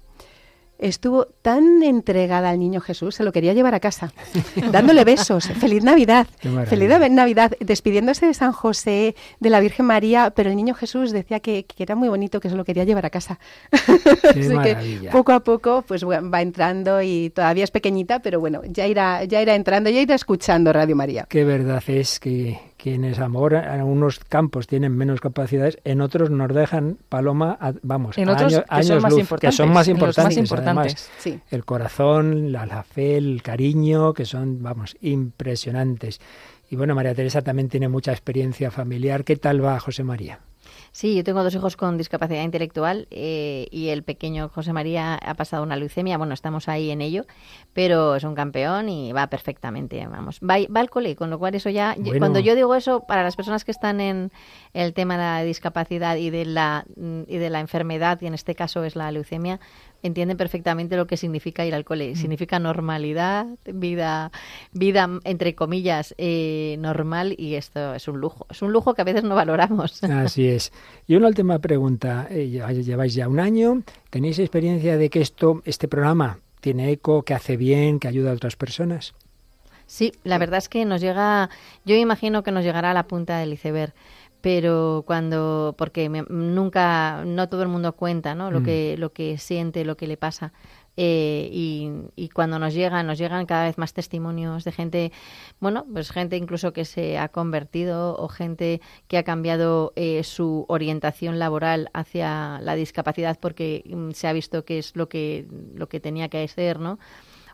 Estuvo tan entregada al niño Jesús, se lo quería llevar a casa, dándole besos. Feliz Navidad, feliz Nav- Navidad, despidiéndose de San José, de la Virgen María, pero el niño Jesús decía que, que era muy bonito, que se lo quería llevar a casa. Qué Así que poco a poco pues bueno, va entrando y todavía es pequeñita, pero bueno, ya irá, ya irá entrando, ya irá escuchando Radio María. Qué verdad es que quienes ahora en algunos campos tienen menos capacidades, en otros nos dejan paloma, a- vamos, En a otros años, que son años más luz, importantes, que son más importantes, además. Sí. el corazón, la, la fe, el cariño, que son, vamos, impresionantes. Y bueno, María Teresa también tiene mucha experiencia familiar. ¿Qué tal va José María? Sí, yo tengo dos hijos con discapacidad intelectual eh, y el pequeño José María ha pasado una leucemia. Bueno, estamos ahí en ello, pero es un campeón y va perfectamente, vamos. Va, va al cole, con lo cual eso ya... Bueno. Cuando yo digo eso, para las personas que están en el tema de la discapacidad y de la, y de la enfermedad, y en este caso es la leucemia, entienden perfectamente lo que significa ir al cole. Significa normalidad, vida, vida entre comillas, eh, normal y esto es un lujo. Es un lujo que a veces no valoramos. Así es. Y una última pregunta. Eh, Lleváis ya un año. ¿Tenéis experiencia de que esto, este programa tiene eco, que hace bien, que ayuda a otras personas? Sí, la verdad es que nos llega, yo imagino que nos llegará a la punta del iceberg, pero cuando, porque me- nunca, no todo el mundo cuenta, ¿no? Lo Mm. que, lo que siente, lo que le pasa. Eh, y, y cuando nos llegan, nos llegan cada vez más testimonios de gente, bueno, pues gente incluso que se ha convertido o gente que ha cambiado eh, su orientación laboral hacia la discapacidad porque mm, se ha visto que es lo que, lo que tenía que ser, ¿no?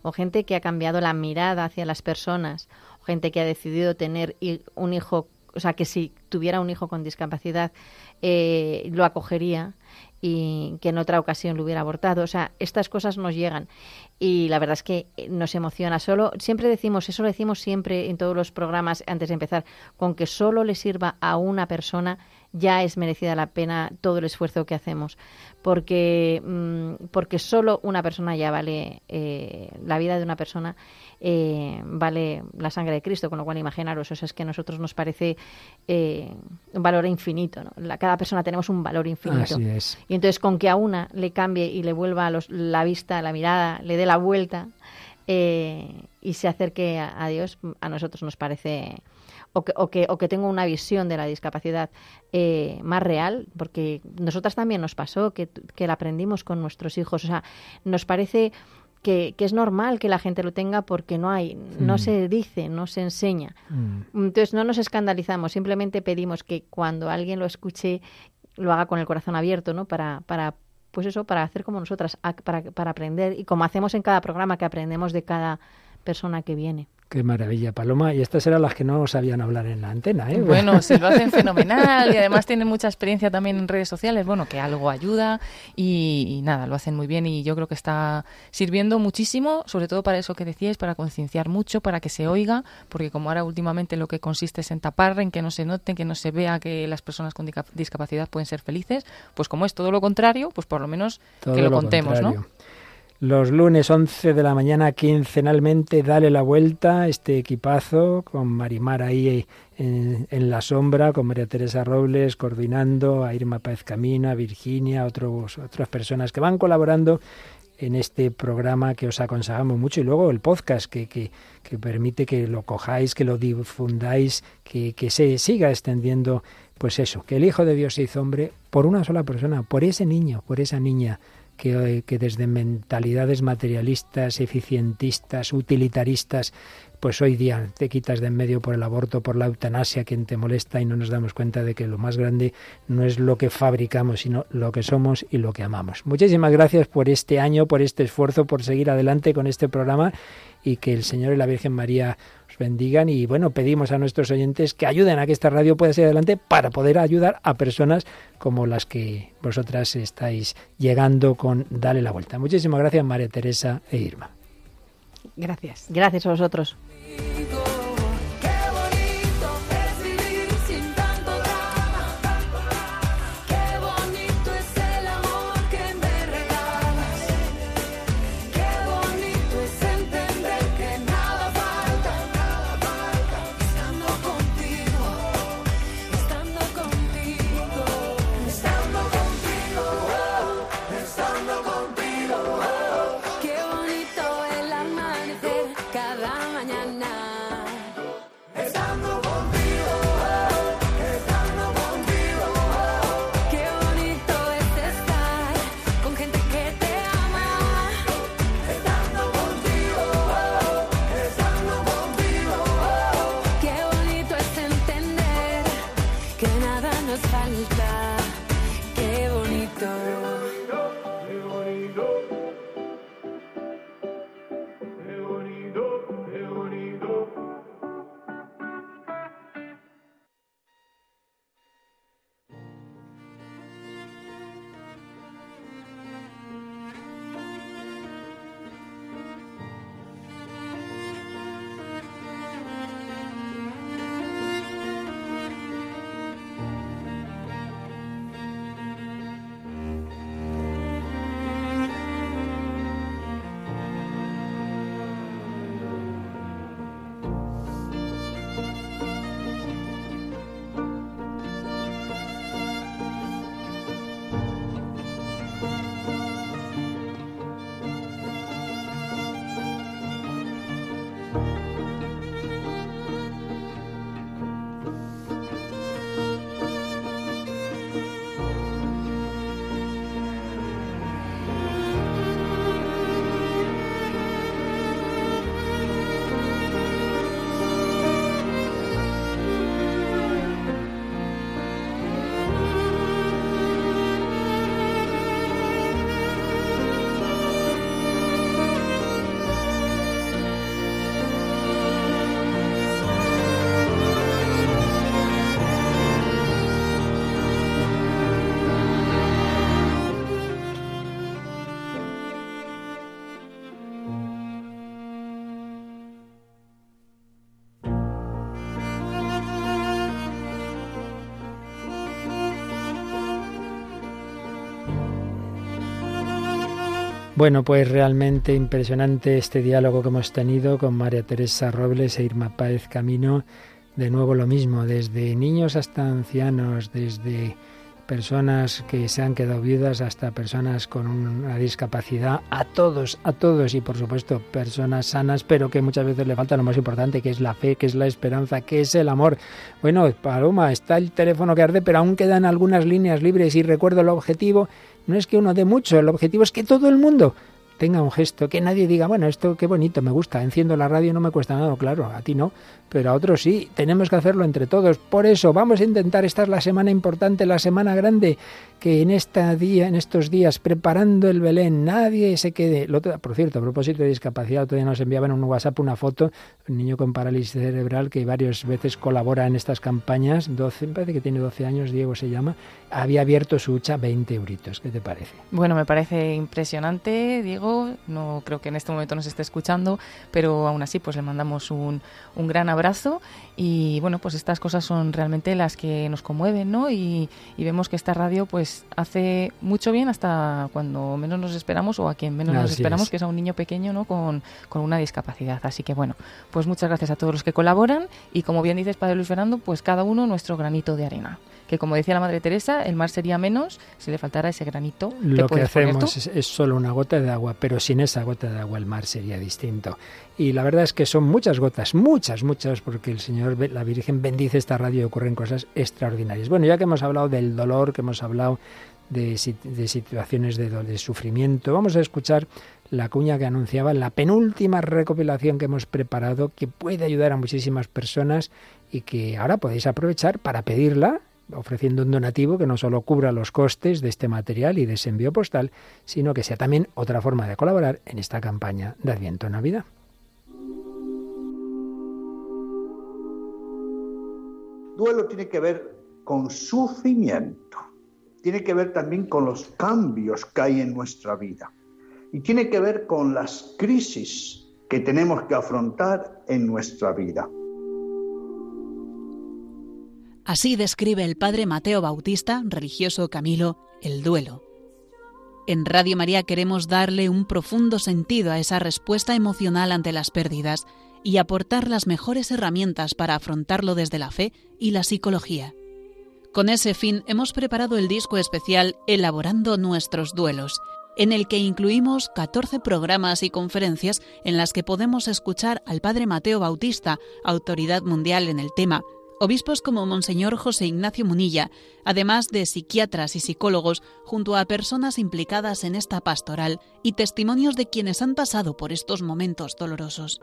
o gente que ha cambiado la mirada hacia las personas, gente que ha decidido tener un hijo, o sea, que si tuviera un hijo con discapacidad eh, lo acogería y que en otra ocasión lo hubiera abortado. O sea, estas cosas nos llegan y la verdad es que eh, nos emociona. Solo, siempre decimos, eso lo decimos siempre en todos los programas antes de empezar, con que solo le sirva a una persona ya es merecida la pena todo el esfuerzo que hacemos, porque, mm, porque solo una persona ya vale, eh, la vida de una persona eh, vale la sangre de Cristo, con lo cual imaginaros, eso es que a nosotros nos parece eh, un valor infinito, ¿no? La- cada persona tenemos un valor infinito. Así es. Y entonces con que a una le cambie y le vuelva los- la vista, la mirada, le dé la vuelta eh, y se acerque a, a Dios, a nosotros nos parece... O que, o, que, o que tenga una visión de la discapacidad eh, más real, porque nosotras también nos pasó que, que la aprendimos con nuestros hijos. O sea, nos parece que, que es normal que la gente lo tenga porque no hay, no Mm. se dice, no se enseña. Mm. Entonces no nos escandalizamos, simplemente pedimos que cuando alguien lo escuche lo haga con el corazón abierto, ¿no? Para, para pues eso, para hacer como nosotras, para, para aprender, y como hacemos en cada programa, que aprendemos de cada persona que viene. Qué maravilla, Paloma. Y estas eran las que no sabían hablar en la antena, ¿eh? Bueno, se lo hacen fenomenal y además tienen mucha experiencia también en redes sociales, bueno, que algo ayuda y, y, nada, lo hacen muy bien y yo creo que está sirviendo muchísimo, sobre todo para eso que decíais, para concienciar mucho, para que se oiga, porque como ahora últimamente lo que consiste es en tapar, en que no se note, que no se vea que las personas con discapacidad pueden ser felices, pues como es todo lo contrario, pues por lo menos todo que lo, lo contemos, contrario. ¿no? Los lunes 11 de la mañana quincenalmente dale la vuelta este equipazo con Marimar ahí en, en, la sombra, con María Teresa Robles coordinando, a Irma Páez Camino, a Virginia, otros, otras personas que van colaborando en este programa que os aconsejamos mucho. Y luego el podcast que, que, que permite que lo cojáis, que lo difundáis, que, que se siga extendiendo pues eso, que el Hijo de Dios se hizo hombre por una sola persona, por ese niño, por esa niña que, desde mentalidades materialistas, eficientistas, utilitaristas, pues hoy día te quitas de en medio por el aborto, por la eutanasia, quien te molesta y no nos damos cuenta de que lo más grande no es lo que fabricamos, sino lo que somos y lo que amamos. Muchísimas gracias por este año, por este esfuerzo, por seguir adelante con este programa y que el Señor y la Virgen María os bendigan y bueno, pedimos a nuestros oyentes que ayuden a que esta radio pueda seguir adelante para poder ayudar a personas como las que vosotras estáis llegando con Dale la Vuelta. Muchísimas gracias María Teresa e Irma. Gracias. Gracias a vosotros. Bueno, pues realmente impresionante este diálogo que hemos tenido con María Teresa Robles e Irma Páez Camino. De nuevo lo mismo, desde niños hasta ancianos, desde personas que se han quedado viudas hasta personas con una discapacidad, a todos, a todos y por supuesto personas sanas, pero que muchas veces le falta lo más importante, que es la fe, que es la esperanza, que es el amor. Bueno, Paloma, está el teléfono que arde, pero aún quedan algunas líneas libres y recuerdo el objetivo, no es que uno dé mucho, el objetivo es que todo el mundo tenga un gesto, que nadie diga, bueno, esto qué bonito, me gusta, enciendo la radio, no me cuesta nada, claro, a ti no, pero a otros sí, tenemos que hacerlo entre todos. Por eso vamos a intentar, esta es la semana importante, la semana grande, que en esta día, en estos días, preparando el Belén, nadie se quede. por cierto, a propósito de discapacidad, todavía nos enviaban en un WhatsApp una foto, un niño con parálisis cerebral que varias veces colabora en estas campañas, 12, me parece que tiene 12 años, Diego se llama, había abierto su hucha 20 euritos. ¿Qué te parece? Bueno, me parece impresionante, Diego. No creo que en este momento nos esté escuchando, pero aún así, pues le mandamos un, un gran abrazo. Y bueno, pues estas cosas son realmente las que nos conmueven, ¿no? Y, vemos que esta radio, pues hace mucho bien hasta cuando menos nos esperamos o a quien menos nos esperamos, que es a un niño pequeño, ¿no? Con, con una discapacidad. Así que bueno, pues muchas gracias a todos los que colaboran. Y como bien dices, Padre Luis Fernando, pues cada uno nuestro granito de arena que como decía la Madre Teresa, el mar sería menos si le faltara ese granito. Lo que, hacemos es, solo una gota de agua, pero sin esa gota de agua el mar sería distinto. Y la verdad es que son muchas gotas, muchas, muchas, porque el Señor, la Virgen bendice esta radio y ocurren cosas extraordinarias. Bueno, ya que hemos hablado del dolor, que hemos hablado de, situaciones de, de sufrimiento, vamos a escuchar la cuña que anunciaba la penúltima recopilación que hemos preparado que puede ayudar a muchísimas personas y que ahora podéis aprovechar para pedirla ofreciendo un donativo que no solo cubra los costes de este material y de ese envío postal, sino que sea también otra forma de colaborar en esta campaña de Adviento Navidad. Duelo tiene que ver con sufrimiento, tiene que ver también con los cambios que hay en nuestra vida y tiene que ver con las crisis que tenemos que afrontar en nuestra vida. Así describe el padre Mateo Bautista, religioso Camilo, el duelo. En Radio María queremos darle un profundo sentido a esa respuesta emocional ante las pérdidas y aportar las mejores herramientas para afrontarlo desde la fe y la psicología. Con ese fin hemos preparado el disco especial Elaborando nuestros duelos, en el que incluimos 14 programas y conferencias en las que podemos escuchar al Padre Mateo Bautista, autoridad mundial en el tema, Obispos como Monseñor José Ignacio Munilla, además de psiquiatras y psicólogos, junto a personas implicadas en esta pastoral y testimonios de quienes han pasado por estos momentos dolorosos.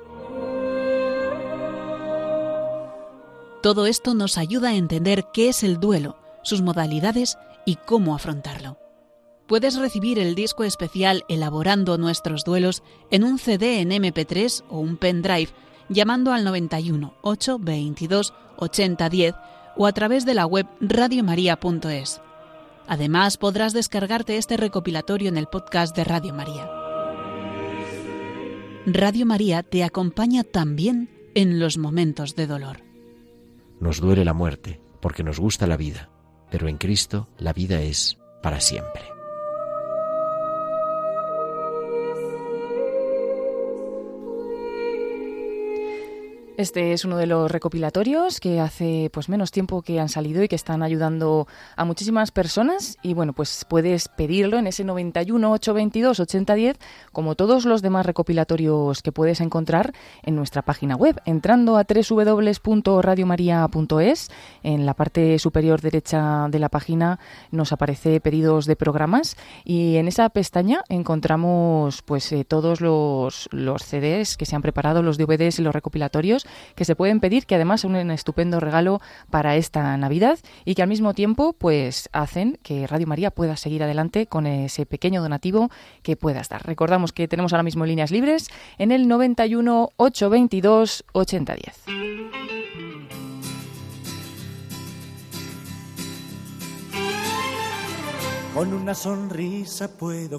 Todo esto nos ayuda a entender qué es el duelo, sus modalidades y cómo afrontarlo. Puedes recibir el disco especial Elaborando nuestros duelos en un CD en MP3 o un pendrive llamando al 91 822 8010 o a través de la web radiomaria.es. Además, podrás descargarte este recopilatorio en el podcast de Radio María. Radio María te acompaña también en los momentos de dolor. Nos duele la muerte porque nos gusta la vida, pero en Cristo la vida es para siempre. Este es uno de los recopilatorios que hace pues menos tiempo que han salido y que están ayudando a muchísimas personas. Y bueno, pues puedes pedirlo en ese 91 822 8010 como todos los demás recopilatorios que puedes encontrar en nuestra página web entrando a www.radiomaria.es en la parte superior derecha de la página nos aparece pedidos de programas y en esa pestaña encontramos pues eh, todos los, los CDs que se han preparado, los DVDs y los recopilatorios que se pueden pedir, que además son un estupendo regalo para esta Navidad y que al mismo tiempo pues hacen que Radio María pueda seguir adelante con ese pequeño donativo que puedas dar. Recordamos que tenemos ahora mismo líneas libres en el 91 822 8010. Con una sonrisa puedo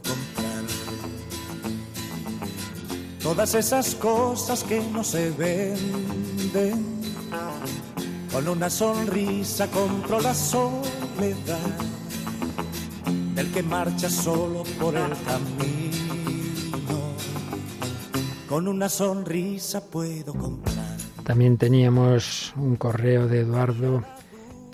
todas esas cosas que no se venden. Con una sonrisa compro la soledad del que marcha solo por el camino. Con una sonrisa puedo comprar. También teníamos un correo de Eduardo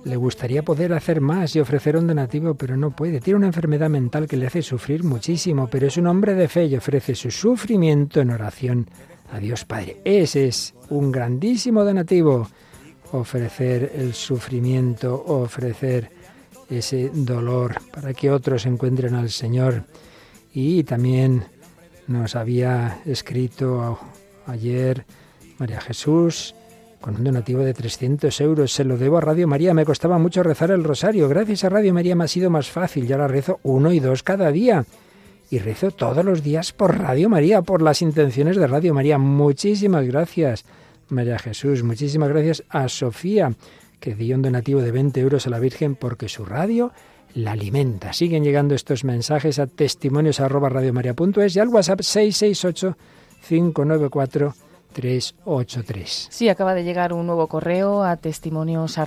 le gustaría poder hacer más y ofrecer un donativo, pero no puede. Tiene una enfermedad mental que le hace sufrir muchísimo, pero es un hombre de fe y ofrece su sufrimiento en oración a Dios Padre. Ese es un grandísimo donativo. Ofrecer el sufrimiento, ofrecer ese dolor para que otros encuentren al Señor. Y también nos había escrito ayer María Jesús con un donativo de 300 euros. Se lo debo a Radio María. Me costaba mucho rezar el rosario. Gracias a Radio María me ha sido más fácil. Ya la rezo uno y dos cada día. Y rezo todos los días por Radio María, por las intenciones de Radio María. Muchísimas gracias, María Jesús. Muchísimas gracias a Sofía, que dio un donativo de 20 euros a la Virgen porque su radio la alimenta. Siguen llegando estos mensajes a testimonios y al WhatsApp 668 594 383. Sí, acaba de llegar un nuevo correo a testimonios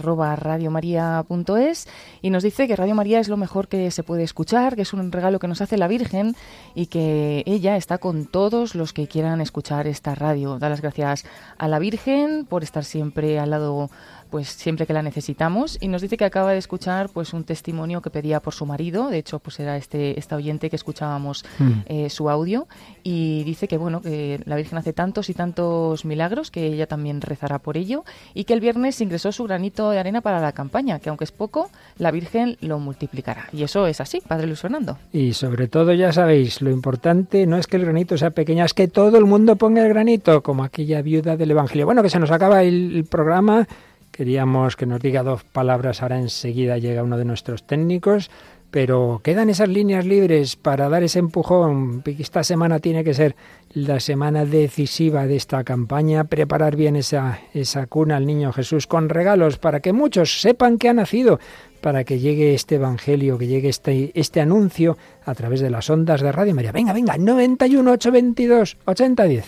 y nos dice que Radio María es lo mejor que se puede escuchar, que es un regalo que nos hace la Virgen y que ella está con todos los que quieran escuchar esta radio. Da las gracias a la Virgen por estar siempre al lado pues siempre que la necesitamos. Y nos dice que acaba de escuchar pues un testimonio que pedía por su marido. De hecho pues era este esta oyente que escuchábamos mm. eh, su audio. Y dice que bueno que la Virgen hace tantos y tantos milagros que ella también rezará por ello. Y que el viernes ingresó su granito de arena para la campaña que aunque es poco la Virgen lo multiplicará. Y eso es así Padre Luis Fernando. Y sobre todo ya sabéis lo importante no es que el granito sea pequeño es que todo el mundo ponga el granito como aquella viuda del Evangelio. Bueno que se nos acaba el programa Queríamos que nos diga dos palabras, ahora enseguida llega uno de nuestros técnicos, pero quedan esas líneas libres para dar ese empujón. Esta semana tiene que ser la semana decisiva de esta campaña, preparar bien esa, esa cuna al niño Jesús con regalos para que muchos sepan que ha nacido, para que llegue este evangelio, que llegue este, este anuncio a través de las ondas de Radio María. Venga, venga, 91 822 8010.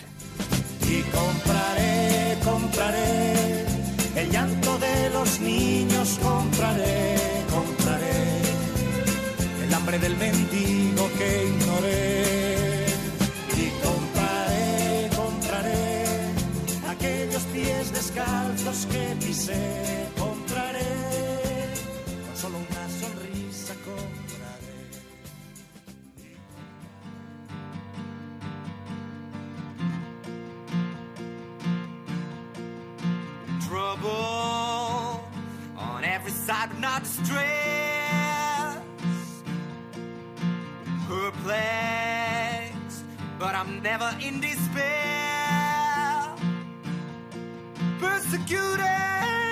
Y compraré, compraré, compraré el hambre del mendigo que ignoré. Y compraré, compraré aquellos pies descalzos que pisé, compraré con solo una sonrisa compraré. Trouble side but not distress. Perplexed, but I'm never in despair. Persecuted,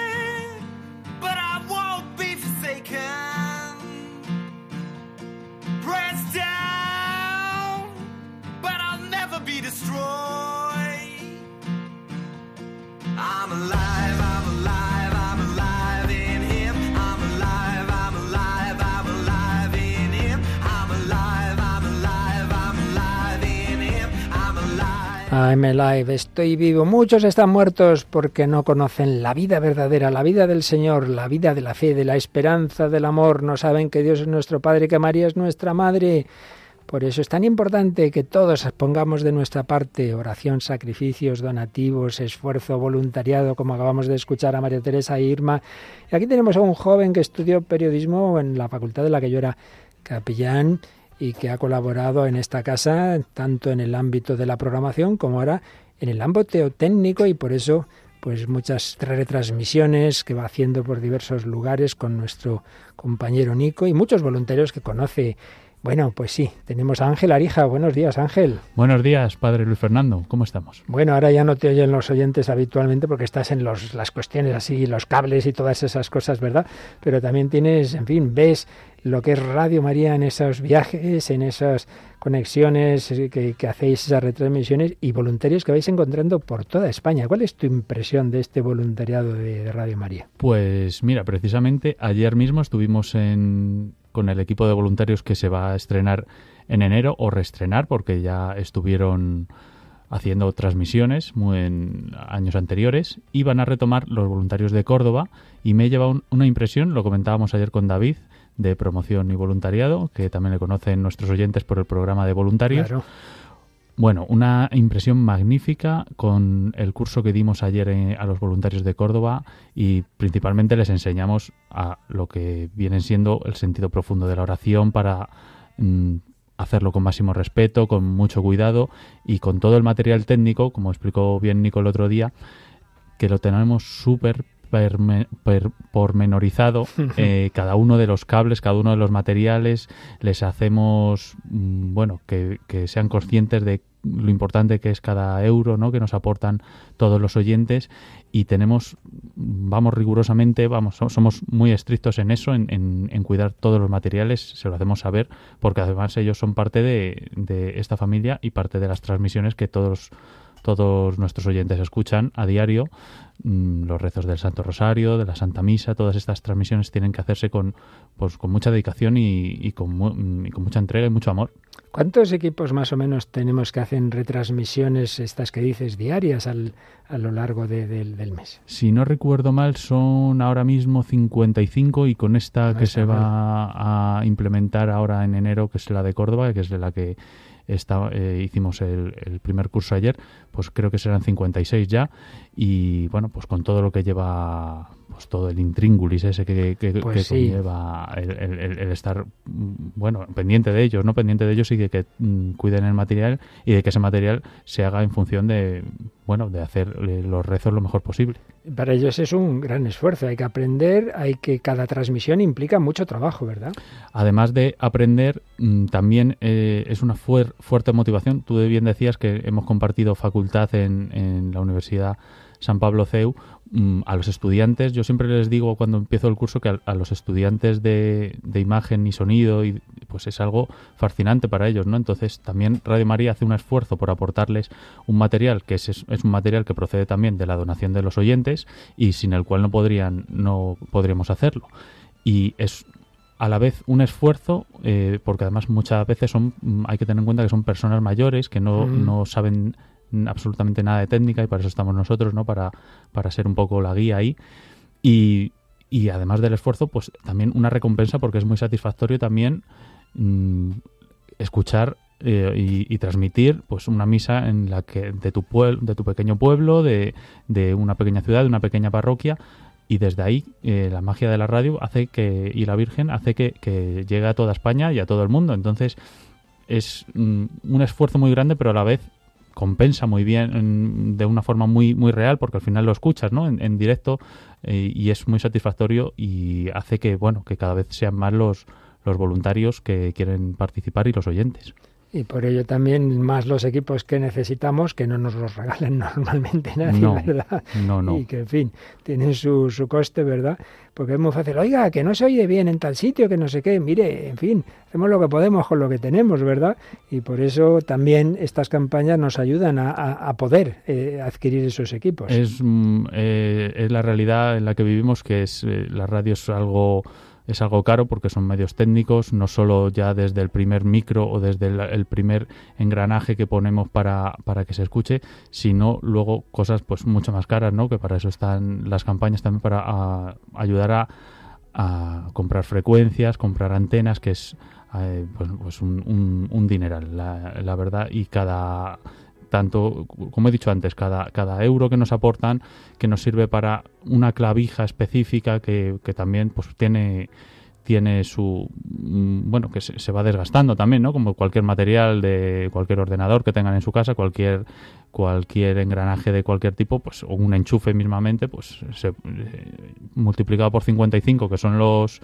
alive. I'm alive, estoy vivo. Muchos están muertos porque no conocen la vida verdadera, la vida del Señor, la vida de la fe, de la esperanza, del amor. No saben que Dios es nuestro Padre, que María es nuestra Madre. Por eso es tan importante que todos pongamos de nuestra parte oración, sacrificios, donativos, esfuerzo, voluntariado, como acabamos de escuchar a María Teresa e Irma. Y aquí tenemos a un joven que estudió periodismo en la facultad de la que yo era capellán y que ha colaborado en esta casa tanto en el ámbito de la programación como ahora en el ámbito técnico y por eso pues muchas retransmisiones que va haciendo por diversos lugares con nuestro compañero Nico y muchos voluntarios que conoce bueno, pues sí, tenemos a Ángel Arija. Buenos días, Ángel. Buenos días, padre Luis Fernando. ¿Cómo estamos? Bueno, ahora ya no te oyen los oyentes habitualmente porque estás en los, las cuestiones así, los cables y todas esas cosas, ¿verdad? Pero también tienes, en fin, ves lo que es Radio María en esos viajes, en esas conexiones que, que hacéis, esas retransmisiones y voluntarios que vais encontrando por toda España. ¿Cuál es tu impresión de este voluntariado de, de Radio María? Pues mira, precisamente ayer mismo estuvimos en, con el equipo de voluntarios que se va a estrenar en enero o reestrenar porque ya estuvieron haciendo transmisiones muy en años anteriores y van a retomar los voluntarios de Córdoba y me he llevado una impresión, lo comentábamos ayer con David, de promoción y voluntariado, que también le conocen nuestros oyentes por el programa de voluntarios. Claro. Bueno, una impresión magnífica con el curso que dimos ayer eh, a los voluntarios de Córdoba y principalmente les enseñamos a lo que viene siendo el sentido profundo de la oración para mm, hacerlo con máximo respeto, con mucho cuidado y con todo el material técnico, como explicó bien Nico el otro día, que lo tenemos súper perme- per- pormenorizado eh, cada uno de los cables, cada uno de los materiales, les hacemos, mm, bueno, que, que sean conscientes de lo importante que es cada euro, ¿no? Que nos aportan todos los oyentes y tenemos, vamos rigurosamente, vamos, so- somos muy estrictos en eso, en, en- en cuidar todos los materiales, se lo hacemos saber, porque además ellos son parte de, de esta familia y parte de las transmisiones que todos todos nuestros oyentes escuchan a diario mm, los rezos del Santo Rosario, de la Santa Misa, todas estas transmisiones tienen que hacerse con, pues, con mucha dedicación y, y con, mu- mm, y con mucha entrega y mucho amor. ¿Cuántos equipos más o menos tenemos que hacen retransmisiones, estas que dices, diarias al, a lo largo de- del- del mes? Si no recuerdo mal, son ahora mismo 55 y con esta No que se mal. va a implementar ahora en enero, que es la de Córdoba, que es de la que está, eh, hicimos el, el primer curso ayer, pues creo que serán 56 ya y bueno, pues con todo lo que lleva pues todo el intríngulis ese que, que, Pues que sí. conlleva el, el- el- el estar mm, bueno pendiente de ellos no pendiente de ellos y de que mm, cuiden el material y de que ese material se haga en función de bueno de hacer eh, los rezos lo mejor posible Para ellos es un gran esfuerzo, hay que aprender, hay que cada transmisión implica mucho trabajo, ¿verdad? Además de aprender, mm, también eh, es una fuer- fuerte motivación. Tú bien decías que hemos compartido facultad en, en la Universidad San Pablo CEU. mm, a los estudiantes, yo siempre les digo cuando empiezo el curso que a, a los estudiantes de, de imagen y sonido, y, pues es algo fascinante para ellos, ¿no? Entonces también Radio María hace un esfuerzo por aportarles un material que es, es un material que procede también de la donación de los oyentes y sin el cual no podrían, no podríamos hacerlo. Y es a la vez un esfuerzo, eh, porque además muchas veces son, mm, hay que tener en cuenta que son personas mayores que no, Mm. no saben absolutamente nada de técnica y para eso estamos nosotros, ¿no? Para, para ser un poco la guía ahí. Y, y además del esfuerzo, pues también una recompensa porque es muy satisfactorio también mm, escuchar eh, y, y transmitir pues una misa en la que de tu pueblo de tu pequeño pueblo de, de una pequeña ciudad de una pequeña parroquia y desde ahí eh, la magia de la radio hace que y la Virgen hace que, que llegue a toda España y a todo el mundo entonces es mm, un esfuerzo muy grande pero a la vez compensa muy bien mm, de una forma muy muy real porque al final lo escuchas no en, en directo eh, y es muy satisfactorio y hace que bueno que cada vez sean más los los voluntarios que quieren participar y los oyentes Y por ello también más los equipos que necesitamos, que no nos los regalan normalmente nadie, No, ¿verdad? no, no. Y que, en fin, tienen su, su coste, ¿verdad? Porque es muy fácil, oiga, que no se oye bien en tal sitio, que no sé qué, mire, en fin, hacemos lo que podemos con lo que tenemos, ¿verdad? Y por eso también estas campañas nos ayudan a, a- a poder eh, adquirir esos equipos. Es, mm, eh, es la realidad en la que vivimos, que es eh, la radio es algo es algo caro porque son medios técnicos, no solo ya desde el primer micro o desde el, el primer engranaje que ponemos para, para que se escuche, sino luego cosas pues mucho más caras, ¿no? Que para eso están las campañas también para ayudar a, a comprar frecuencias, comprar antenas, que es eh, pues, pues un, un- un dineral, la verdad, y cada tanto, como he dicho antes, cada, cada euro que nos aportan, que nos sirve para una clavija específica que, que también pues tiene tiene su mm, bueno que se, se va desgastando también no como cualquier material de cualquier ordenador que tengan en su casa cualquier cualquier engranaje de cualquier tipo pues o un enchufe mismamente pues se eh, multiplicado por 55 que son los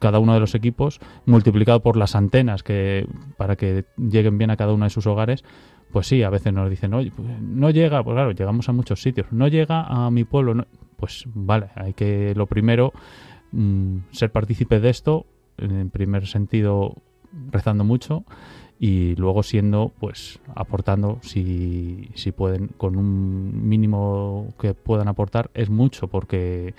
cada uno de los equipos multiplicado por las antenas que para que lleguen bien a cada uno de sus hogares pues sí a veces nos dicen oye pues no llega pues claro llegamos a muchos sitios. No llega a mi pueblo no- pues vale hay que lo primero mm, ser partícipe de esto en primer sentido rezando mucho y luego siendo pues aportando si, si pueden con un mínimo que puedan aportar es mucho porque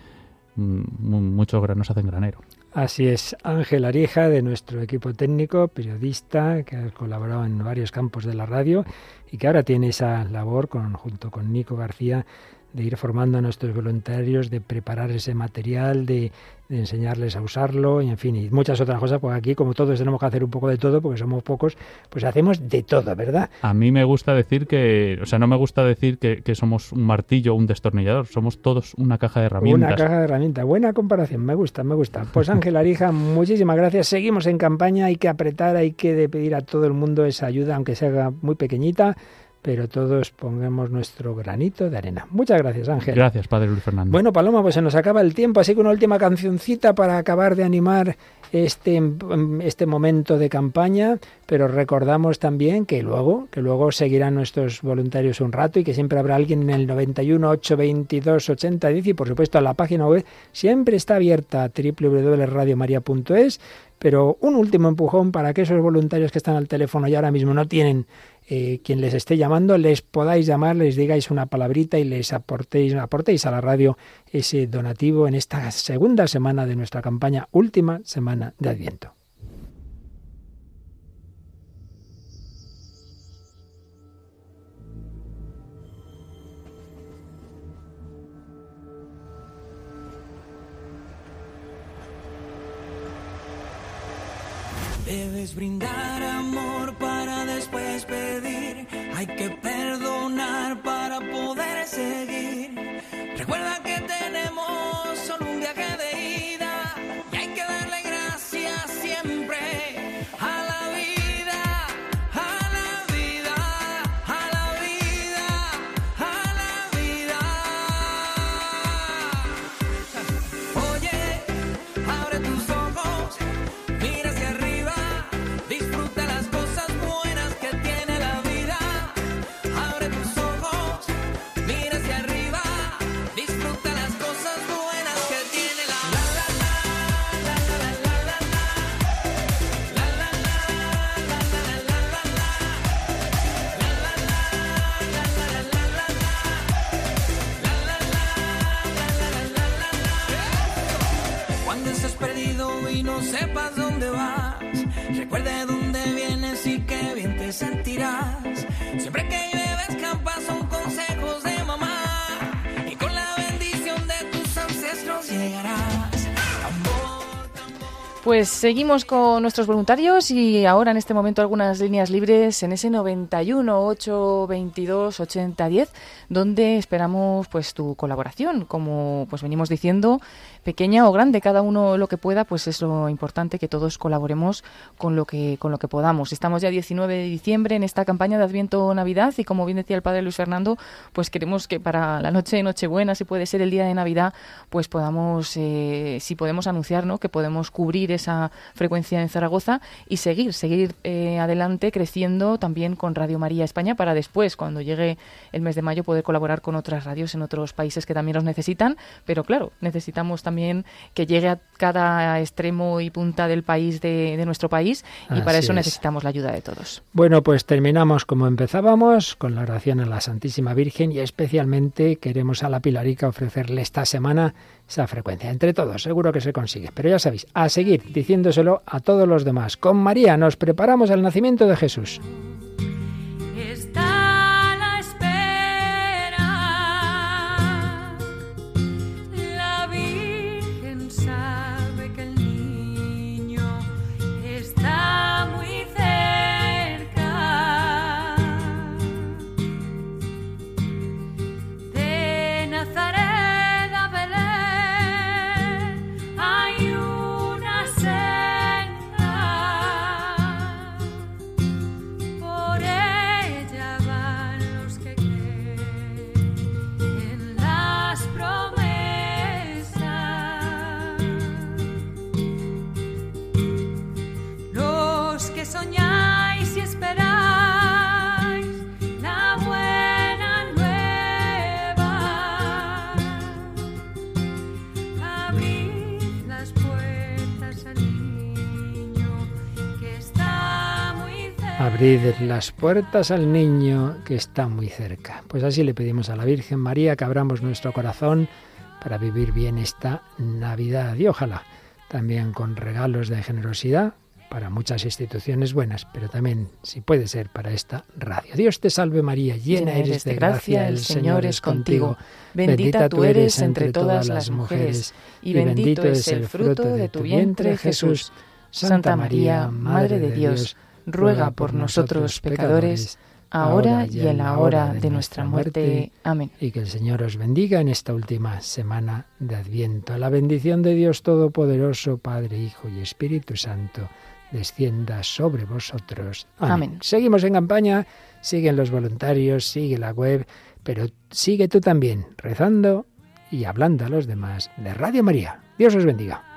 mm, mu- muchos granos hacen granero Así es, Ángel Arija, de nuestro equipo técnico, periodista, que ha colaborado en varios campos de la radio y que ahora tiene esa labor con, junto con Nico García de ir formando a nuestros voluntarios, de preparar ese material, de, de enseñarles a usarlo, y en fin, y muchas otras cosas, porque aquí, como todos tenemos que hacer un poco de todo, porque somos pocos, pues hacemos de todo, ¿verdad? A mí me gusta decir que, o sea, no me gusta decir que, que somos un martillo o un destornillador, somos todos una caja de herramientas. Una caja de herramientas. Buena comparación, me gusta, me gusta. Pues Ángel Arija, muchísimas gracias. Seguimos en campaña, hay que apretar, hay que pedir a todo el mundo esa ayuda, aunque sea muy pequeñita, pero todos pongamos nuestro granito de arena. Muchas gracias, Ángel. Gracias, Padre Luis Fernando. Bueno, Paloma, pues se nos acaba el tiempo, así que una última cancioncita para acabar de animar este, este momento de campaña, pero recordamos también que luego, que luego seguirán nuestros voluntarios un rato y que siempre habrá alguien en el 91 822 8010 y por supuesto la página web siempre está abierta www.radiomaria.es, pero un último empujón para que esos voluntarios que están al teléfono y ahora mismo no tienen eh, quien les esté llamando, les podáis llamar, les digáis una palabrita y les aportéis, aportéis a la radio ese donativo en esta segunda semana de nuestra campaña, última semana de Adviento. Hay que perdonar para poder seguir. Recuerda que tenemos Pues seguimos con nuestros voluntarios y ahora en este momento algunas líneas libres en ese 91 822 8010 donde esperamos pues tu colaboración, como pues venimos diciendo, pequeña o grande, cada uno lo que pueda, pues es lo importante que todos colaboremos con lo que con lo que podamos. Estamos ya 19 de diciembre en esta campaña de Adviento Navidad y como bien decía el padre Luis Fernando, pues queremos que para la noche de Nochebuena, si puede ser el día de Navidad, pues podamos eh, si podemos anunciar, ¿no? que podemos cubrir esa frecuencia en Zaragoza y seguir, seguir eh, adelante creciendo también con Radio María España para después, cuando llegue el mes de mayo, poder colaborar con otras radios en otros países que también los necesitan. Pero claro, necesitamos también que llegue a cada extremo y punta del país de, de nuestro país y para eso es. necesitamos la ayuda de todos. Bueno, pues terminamos como empezábamos, con la oración a la Santísima Virgen y especialmente queremos a la Pilarica ofrecerle esta semana esa frecuencia. Entre todos, seguro que se consigue. Pero ya sabéis, a seguir diciéndoselo a todos los demás. Con María nos preparamos al nacimiento de Jesús. Abrid las puertas al niño que está muy cerca. Pues así le pedimos a la Virgen María que abramos nuestro corazón para vivir bien esta Navidad y ojalá también con regalos de generosidad para muchas instituciones buenas, pero también, si puede ser, para esta radio. Dios te salve María, llena eres de gracia, el Señor es contigo. Bendita tú eres entre todas las mujeres, y bendito es el fruto de tu vientre, Jesús. Santa María, Madre de Dios, ruega por nosotros pecadores, ahora y en la hora de nuestra muerte. Amén. Y que el Señor os bendiga en esta última semana de Adviento. La bendición de Dios Todopoderoso, Padre, Hijo y Espíritu Santo, descienda sobre vosotros. Amén. Amén. Seguimos en campaña, siguen los voluntarios, sigue la web, pero sigue tú también rezando y hablando a los demás de Radio María. Dios os bendiga.